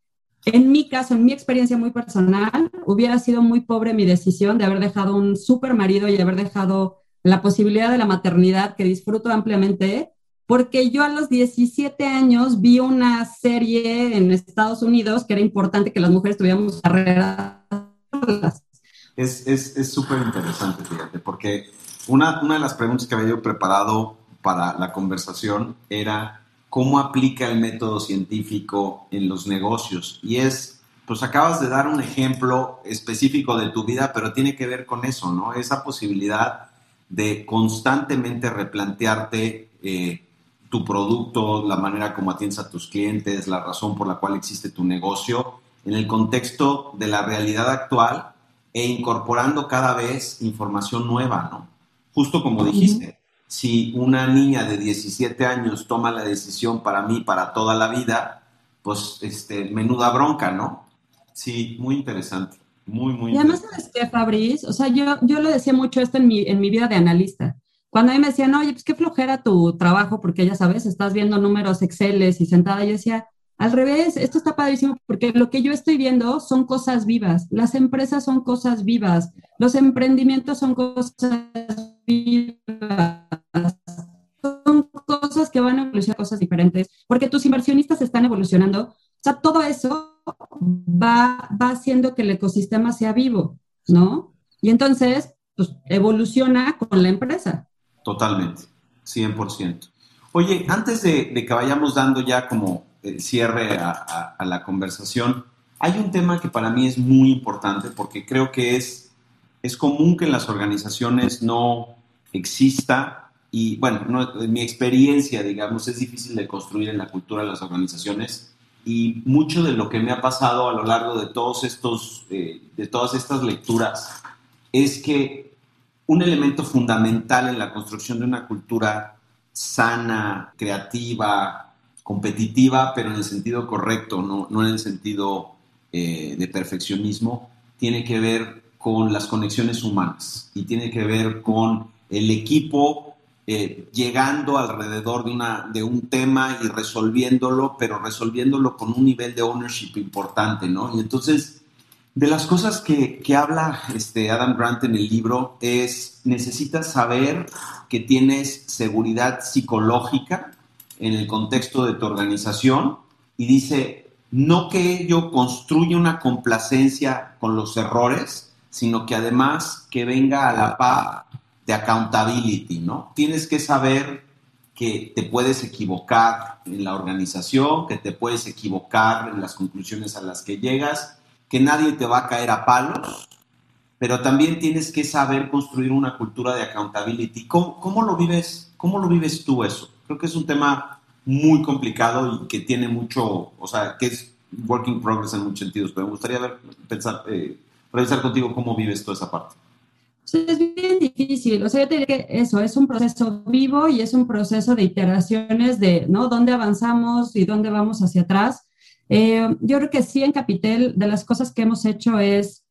en mi caso, en mi experiencia muy personal, hubiera sido muy pobre mi decisión de haber dejado un súper marido y haber dejado la posibilidad de la maternidad que disfruto ampliamente, porque yo a los 17 años vi una serie en Estados Unidos que era importante que las mujeres tuviéramos carreras. Es súper es, interesante, fíjate, porque una, una de las preguntas que había yo preparado para la conversación era cómo aplica el método científico en los negocios. Y es, pues acabas de dar un ejemplo específico de tu vida, pero tiene que ver con eso, ¿no? Esa posibilidad de constantemente replantearte eh, tu producto, la manera como atiendes a tus clientes, la razón por la cual existe tu negocio, en el contexto de la realidad actual e incorporando cada vez información nueva, ¿no? Justo como dijiste, si una niña de 17 años toma la decisión para mí, para toda la vida, pues, este, menuda bronca, ¿no? Sí, muy interesante. Muy, muy. Y además, ¿sabes qué, Fabriz? O sea, yo, yo lo decía mucho esto en mi, en mi vida de analista. Cuando a mí me decían, oye, pues qué flojera tu trabajo, porque ya sabes, estás viendo números Excel y sentada, yo decía, al revés, esto está padrísimo porque lo que yo estoy viendo son cosas vivas, las empresas son cosas vivas, los emprendimientos son cosas son cosas que van a evolucionar, cosas diferentes, porque tus inversionistas están evolucionando. O sea, todo eso va, va haciendo que el ecosistema sea vivo, ¿no? Y entonces, pues, evoluciona con la empresa. Totalmente, 100%. Oye, antes de, que vayamos dando ya como el cierre a, la conversación, hay un tema que para mí es muy importante porque creo que es, es común que en las organizaciones no exista y bueno, en mi experiencia, digamos, es difícil de construir en la cultura de las organizaciones y mucho de lo que me ha pasado a lo largo de todos estos, eh, de todas estas lecturas, es que un elemento fundamental en la construcción de una cultura sana, creativa, competitiva, pero en el sentido correcto, no, en el sentido eh, de perfeccionismo, tiene que ver con las conexiones humanas y tiene que ver con el equipo eh, llegando alrededor de, una, de un tema y resolviéndolo, pero resolviéndolo con un nivel de ownership importante, ¿no? Y entonces, de las cosas que, que habla este Adam Grant en el libro es, necesitas saber que tienes seguridad psicológica en el contexto de tu organización y dice, no que ello construya una complacencia con los errores, sino que además que venga a la paz de accountability, ¿no? Tienes que saber que te puedes equivocar en la organización, que te puedes equivocar en las conclusiones a las que llegas, que nadie te va a caer a palos, pero también tienes que saber construir una cultura de accountability. ¿Cómo, lo vives? ¿Cómo lo vives tú eso? Creo que es un tema muy complicado y que tiene mucho, o sea, que es working progress en muchos sentidos, pero me gustaría ver, pensar, eh, revisar contigo cómo vives toda esa parte es bien difícil. O sea, yo te diría que eso es un proceso vivo y es un proceso de iteraciones de, ¿no? ¿Dónde avanzamos y dónde vamos hacia atrás? Eh, yo creo que sí en Capitel, de las cosas que hemos hecho es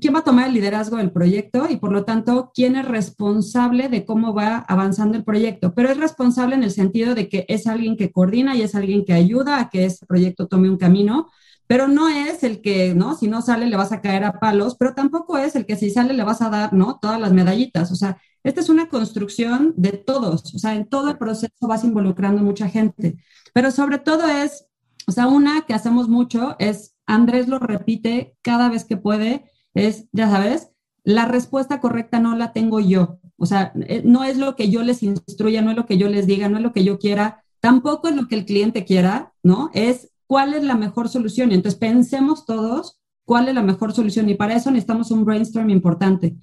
quién va a tomar el liderazgo del proyecto y por lo tanto quién es responsable de cómo va avanzando el proyecto. Pero es responsable en el sentido de que es alguien que coordina y es alguien que ayuda a que ese proyecto tome un camino pero no es el que, ¿no? Si no sale le vas a caer a palos, pero tampoco es el que si sale le vas a dar, ¿no? Todas las medallitas. O sea, esta es una construcción de todos, o sea, en todo el proceso vas involucrando mucha gente, pero sobre todo es, o sea, una que hacemos mucho es, Andrés lo repite cada vez que puede, es, ya sabes, la respuesta correcta no la tengo yo, o sea, eh, no es lo que yo les instruya, no es lo que yo les diga, no es lo que yo quiera, tampoco es lo que el cliente quiera, ¿no? Es cuál es la mejor solución. Entonces pensemos todos cuál es la mejor solución y para eso necesitamos un brainstorm importante.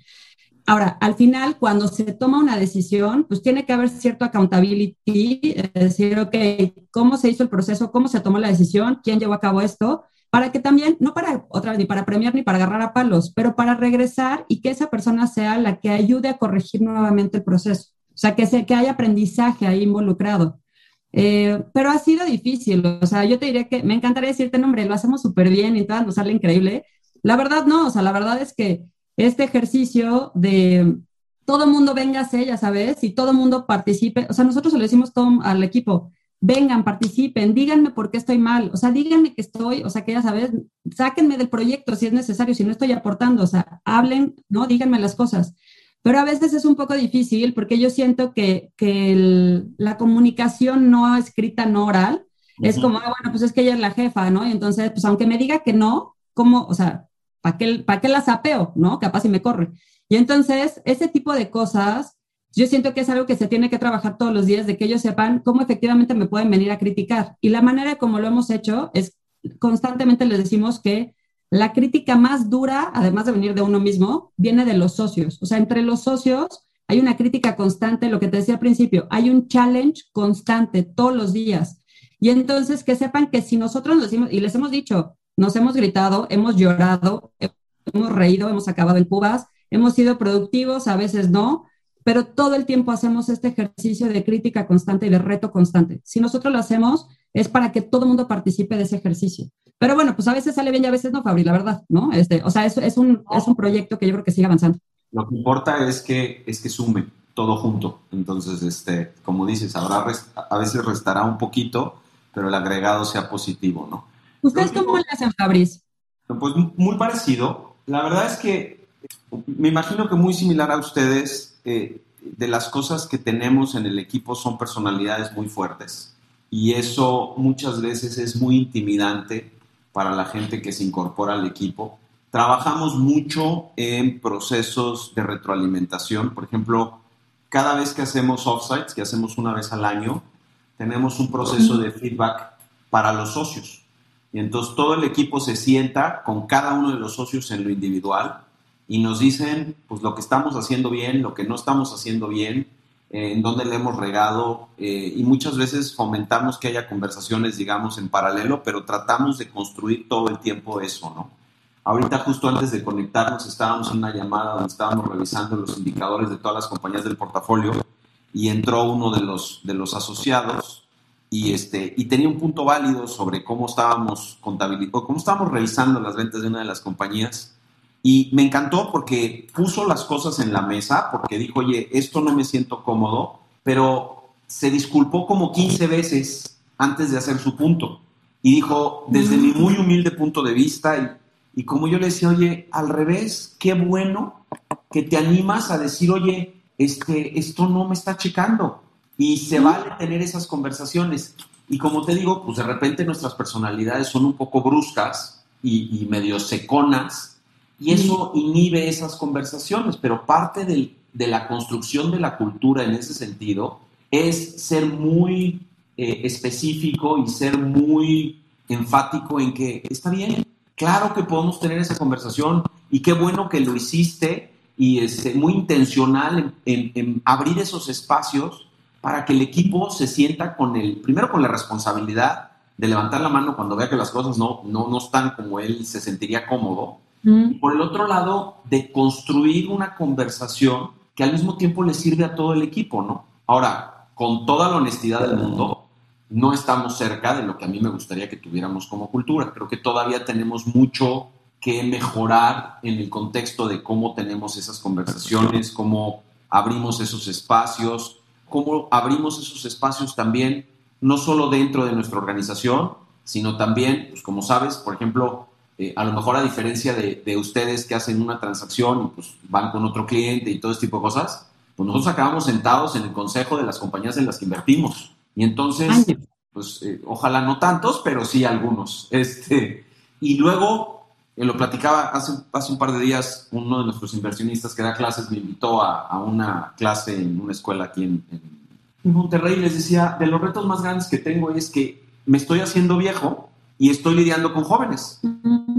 Ahora, al final, cuando se toma una decisión, pues tiene que haber cierto accountability, es decir, ok, ¿cómo se hizo el proceso? ¿Cómo se tomó la decisión? ¿Quién llevó a cabo esto? Para que también, no para otra vez, ni para premiar ni para agarrar a palos, pero para regresar y que esa persona sea la que ayude a corregir nuevamente el proceso. O sea, que, se, que haya aprendizaje ahí involucrado. Eh, pero ha sido difícil, o sea, yo te diría que me encantaría decirte, nombre, lo hacemos súper bien y todo, nos sale increíble. La verdad no, o sea, la verdad es que este ejercicio de todo mundo véngase, ya sabes, y todo mundo participe, o sea, nosotros le decimos todo al equipo, vengan, participen, díganme por qué estoy mal, o sea, díganme que estoy, o sea, que ya sabes, sáquenme del proyecto si es necesario, si no estoy aportando, o sea, hablen, ¿no? Díganme las cosas. Pero a veces es un poco difícil porque yo siento que, que la comunicación no escrita, no oral, es como, ah, bueno, pues es que ella es la jefa, ¿no? Y entonces, pues aunque me diga que no, ¿cómo, o sea, ¿para qué, para qué la sapeo, no? Capaz si me corre. Y entonces, ese tipo de cosas, yo siento que es algo que se tiene que trabajar todos los días, de que ellos sepan cómo efectivamente me pueden venir a criticar. Y la manera como lo hemos hecho es constantemente les decimos que la crítica más dura, además de venir de uno mismo, viene de los socios. O sea, entre los socios hay una crítica constante, lo que te decía al principio, hay un challenge constante todos los días. Y entonces que sepan que si nosotros nos decimos, y les hemos dicho, nos hemos gritado, hemos llorado, hemos reído, hemos acabado en cubas, hemos sido productivos, a veces no, pero todo el tiempo hacemos este ejercicio de crítica constante y de reto constante. Si nosotros lo hacemos, es para que todo el mundo participe de ese ejercicio. Pero bueno, pues a veces sale bien y a veces no, Fabri, la verdad, ¿no? Este, o sea, es, es, un, es un proyecto que yo creo que sigue avanzando. Lo que importa es que, es que sume todo junto. Entonces, este, como dices, habrá a veces restará un poquito, pero el agregado sea positivo, ¿no? ¿Ustedes cómo le hacen, Fabriz? Pues muy parecido. La verdad es que me imagino que muy similar a ustedes, eh, de las cosas que tenemos en el equipo son personalidades muy fuertes. Y eso muchas veces es muy intimidante para la gente que se incorpora al equipo. Trabajamos mucho en procesos de retroalimentación. Por ejemplo, cada vez que hacemos offsites, que hacemos una vez al año, tenemos un proceso de feedback para los socios. Y entonces todo el equipo se sienta con cada uno de los socios en lo individual y nos dicen pues lo que estamos haciendo bien, lo que no estamos haciendo bien, en dónde le hemos regado eh, y muchas veces fomentamos que haya conversaciones, digamos, en paralelo, pero tratamos de construir todo el tiempo eso, ¿no? Ahorita justo antes de conectarnos estábamos en una llamada donde estábamos revisando los indicadores de todas las compañías del portafolio y entró uno de los, de los asociados y, este, y tenía un punto válido sobre cómo estábamos contabilizando, cómo estábamos revisando las ventas de una de las compañías. Y me encantó porque puso las cosas en la mesa, porque dijo, oye, esto no me siento cómodo, pero se disculpó como 15 veces antes de hacer su punto. Y dijo, desde mi muy humilde punto de vista, y, y como yo le decía, oye, al revés, qué bueno que te animas a decir, oye, este, esto no me está checando. Y se vale tener esas conversaciones. Y como te digo, pues de repente nuestras personalidades son un poco bruscas y, medio seconas, y eso inhibe esas conversaciones, pero parte de la construcción de la cultura en ese sentido es ser muy eh, específico y ser muy enfático en que está bien, claro que podemos tener esa conversación y qué bueno que lo hiciste y es este, muy intencional en, abrir esos espacios para que el equipo se sienta con el, primero con la responsabilidad de levantar la mano cuando vea que las cosas no, no, no están como él se sentiría cómodo. Y por el otro lado, de construir una conversación que al mismo tiempo le sirve a todo el equipo, ¿no? Ahora, con toda la honestidad del mundo, no estamos cerca de lo que a mí me gustaría que tuviéramos como cultura. Creo que todavía tenemos mucho que mejorar en el contexto de cómo tenemos esas conversaciones, cómo abrimos esos espacios, cómo abrimos esos espacios también, no solo dentro de nuestra organización, sino también, pues como sabes, por ejemplo, eh, a lo mejor a diferencia de, ustedes que hacen una transacción y pues van con otro cliente y todo este tipo de cosas, pues nosotros acabamos sentados en el consejo de las compañías en las que invertimos. Y entonces, pues eh, ojalá no tantos, pero sí algunos. Este, y luego eh, lo platicaba hace, hace un par de días, uno de nuestros inversionistas que da clases me invitó a, a una clase en una escuela aquí en, en, Monterrey y les decía, de los retos más grandes que tengo es que me estoy haciendo viejo y estoy lidiando con jóvenes.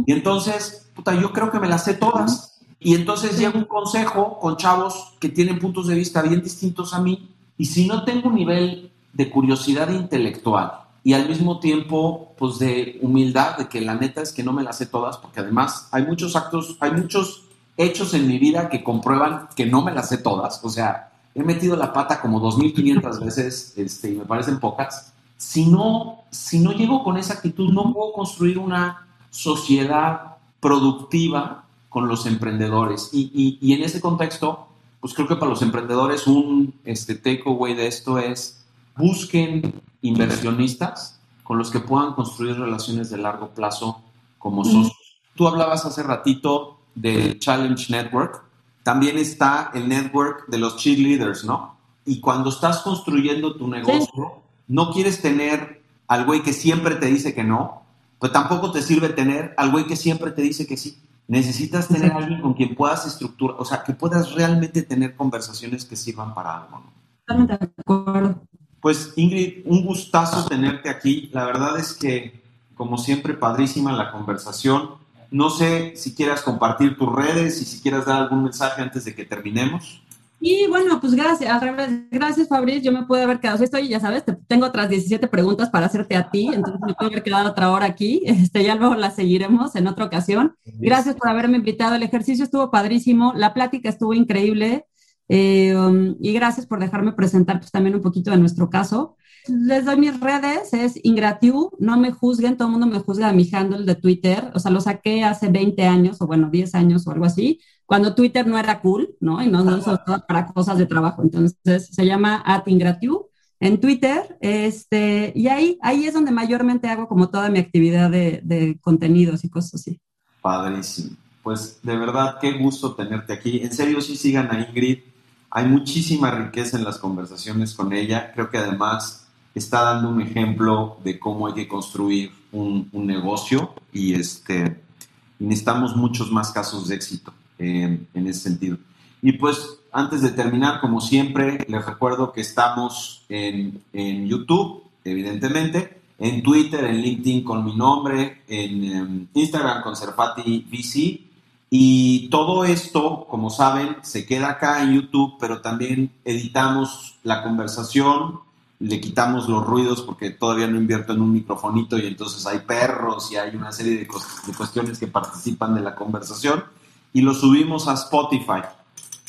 Y entonces, puta, yo creo que me las sé todas. Y entonces llega un consejo con chavos que tienen puntos de vista bien distintos a mí. Y si no tengo un nivel de curiosidad intelectual y al mismo tiempo, pues de humildad, de que la neta es que no me las sé todas, porque además hay muchos actos, hay muchos hechos en mi vida que comprueban que no me las sé todas, o sea, he metido la pata como 2.500 veces este, y me parecen pocas. Si no, si no llego con esa actitud, no puedo construir una sociedad productiva con los emprendedores. Y, y, y en ese contexto, pues creo que para los emprendedores un este, takeaway de esto es busquen inversionistas con los que puedan construir relaciones de largo plazo como socios. Tú hablabas hace ratito del Challenge Network. También está el network de los cheerleaders, ¿no? Y cuando estás construyendo tu negocio, no quieres tener al güey que siempre te dice que no, pues tampoco te sirve tener al güey que siempre te dice que sí. Necesitas tener a alguien con quien puedas estructurar, o sea, que puedas realmente tener conversaciones que sirvan para algo, ¿no? Totalmente de acuerdo. Pues Ingrid, un gustazo tenerte aquí. La verdad es que, como siempre, padrísima la conversación. No sé si quieras compartir tus redes y si quieras dar algún mensaje antes de que terminemos. Y bueno, pues gracias, al revés, gracias Fabriz, yo me pude haber quedado, estoy, ya sabes, tengo otras 17 preguntas para hacerte a ti, entonces me puedo haber quedado otra hora aquí, este, ya luego la seguiremos en otra ocasión. Gracias por haberme invitado, el ejercicio estuvo padrísimo, la plática estuvo increíble, eh, um, y gracias por dejarme presentar pues, también un poquito de nuestro caso. Les doy mis redes, es Ingratiu, no me juzguen, todo el mundo me juzga a mi handle de Twitter, o sea, lo saqué hace 20 años o bueno, 10 años o algo así, cuando Twitter no era cool, ¿no? Y no, no se usaba para cosas de trabajo, entonces se llama at Ingratiu en Twitter, este, y ahí, ahí es donde mayormente hago como toda mi actividad de, de contenidos y cosas así. Padrísimo. Pues de verdad, qué gusto tenerte aquí. En serio, sí sigan a Ingrid hay muchísima riqueza en las conversaciones con ella. Creo que además está dando un ejemplo de cómo hay que construir un, negocio y este, necesitamos muchos más casos de éxito en, ese sentido. Y pues antes de terminar, como siempre, les recuerdo que estamos en, en YouTube, evidentemente, en Twitter, en LinkedIn con mi nombre, en, en Instagram con Serfati VC y todo esto, como saben, se queda acá en YouTube, pero también editamos la conversación le quitamos los ruidos porque todavía no invierto en un microfonito y entonces hay perros y hay una serie de, cuestiones que participan de la conversación y lo subimos a Spotify.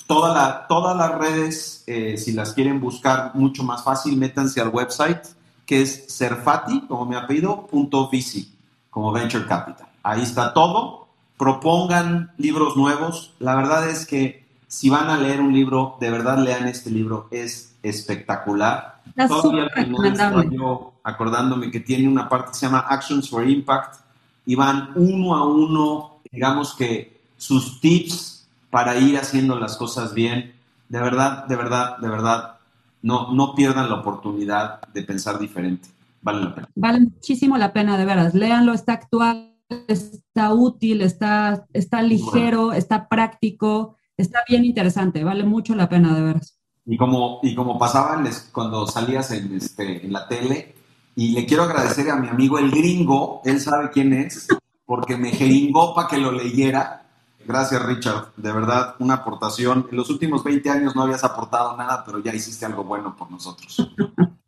Toda la, todas las redes, eh, si las quieren buscar mucho más fácil, métanse al website que es serfati, como mi apellido, punto VC, como Venture Capital. Ahí está todo. Propongan libros nuevos. La verdad es que si van a leer un libro, de verdad lean este libro. Es espectacular. Todavía al yo acordándome que tiene una parte que se llama Actions for Impact y van uno a uno, digamos que sus tips para ir haciendo las cosas bien. De verdad, de verdad, de verdad, no, no pierdan la oportunidad de pensar diferente. Vale la pena. Vale muchísimo la pena, de veras. Léanlo, está actual, está útil, está, está ligero, está práctico, está bien interesante. Vale mucho la pena, de veras. Y como, y como pasaba cuando salías en, este, en la tele, y le quiero agradecer a mi amigo el gringo, él sabe quién es, porque me jeringó para que lo leyera. Gracias, Richard. De verdad, una aportación. En los últimos 20 años no habías aportado nada, pero ya hiciste algo bueno por nosotros.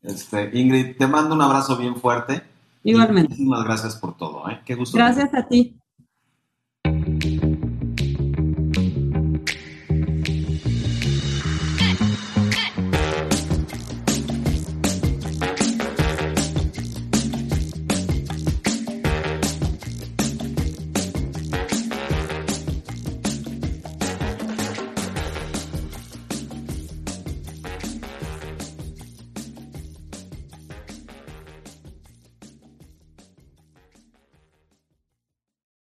Este, Ingrid, te mando un abrazo bien fuerte. Igualmente. muchísimas gracias por todo. ¿eh? Qué gusto. Gracias a ti.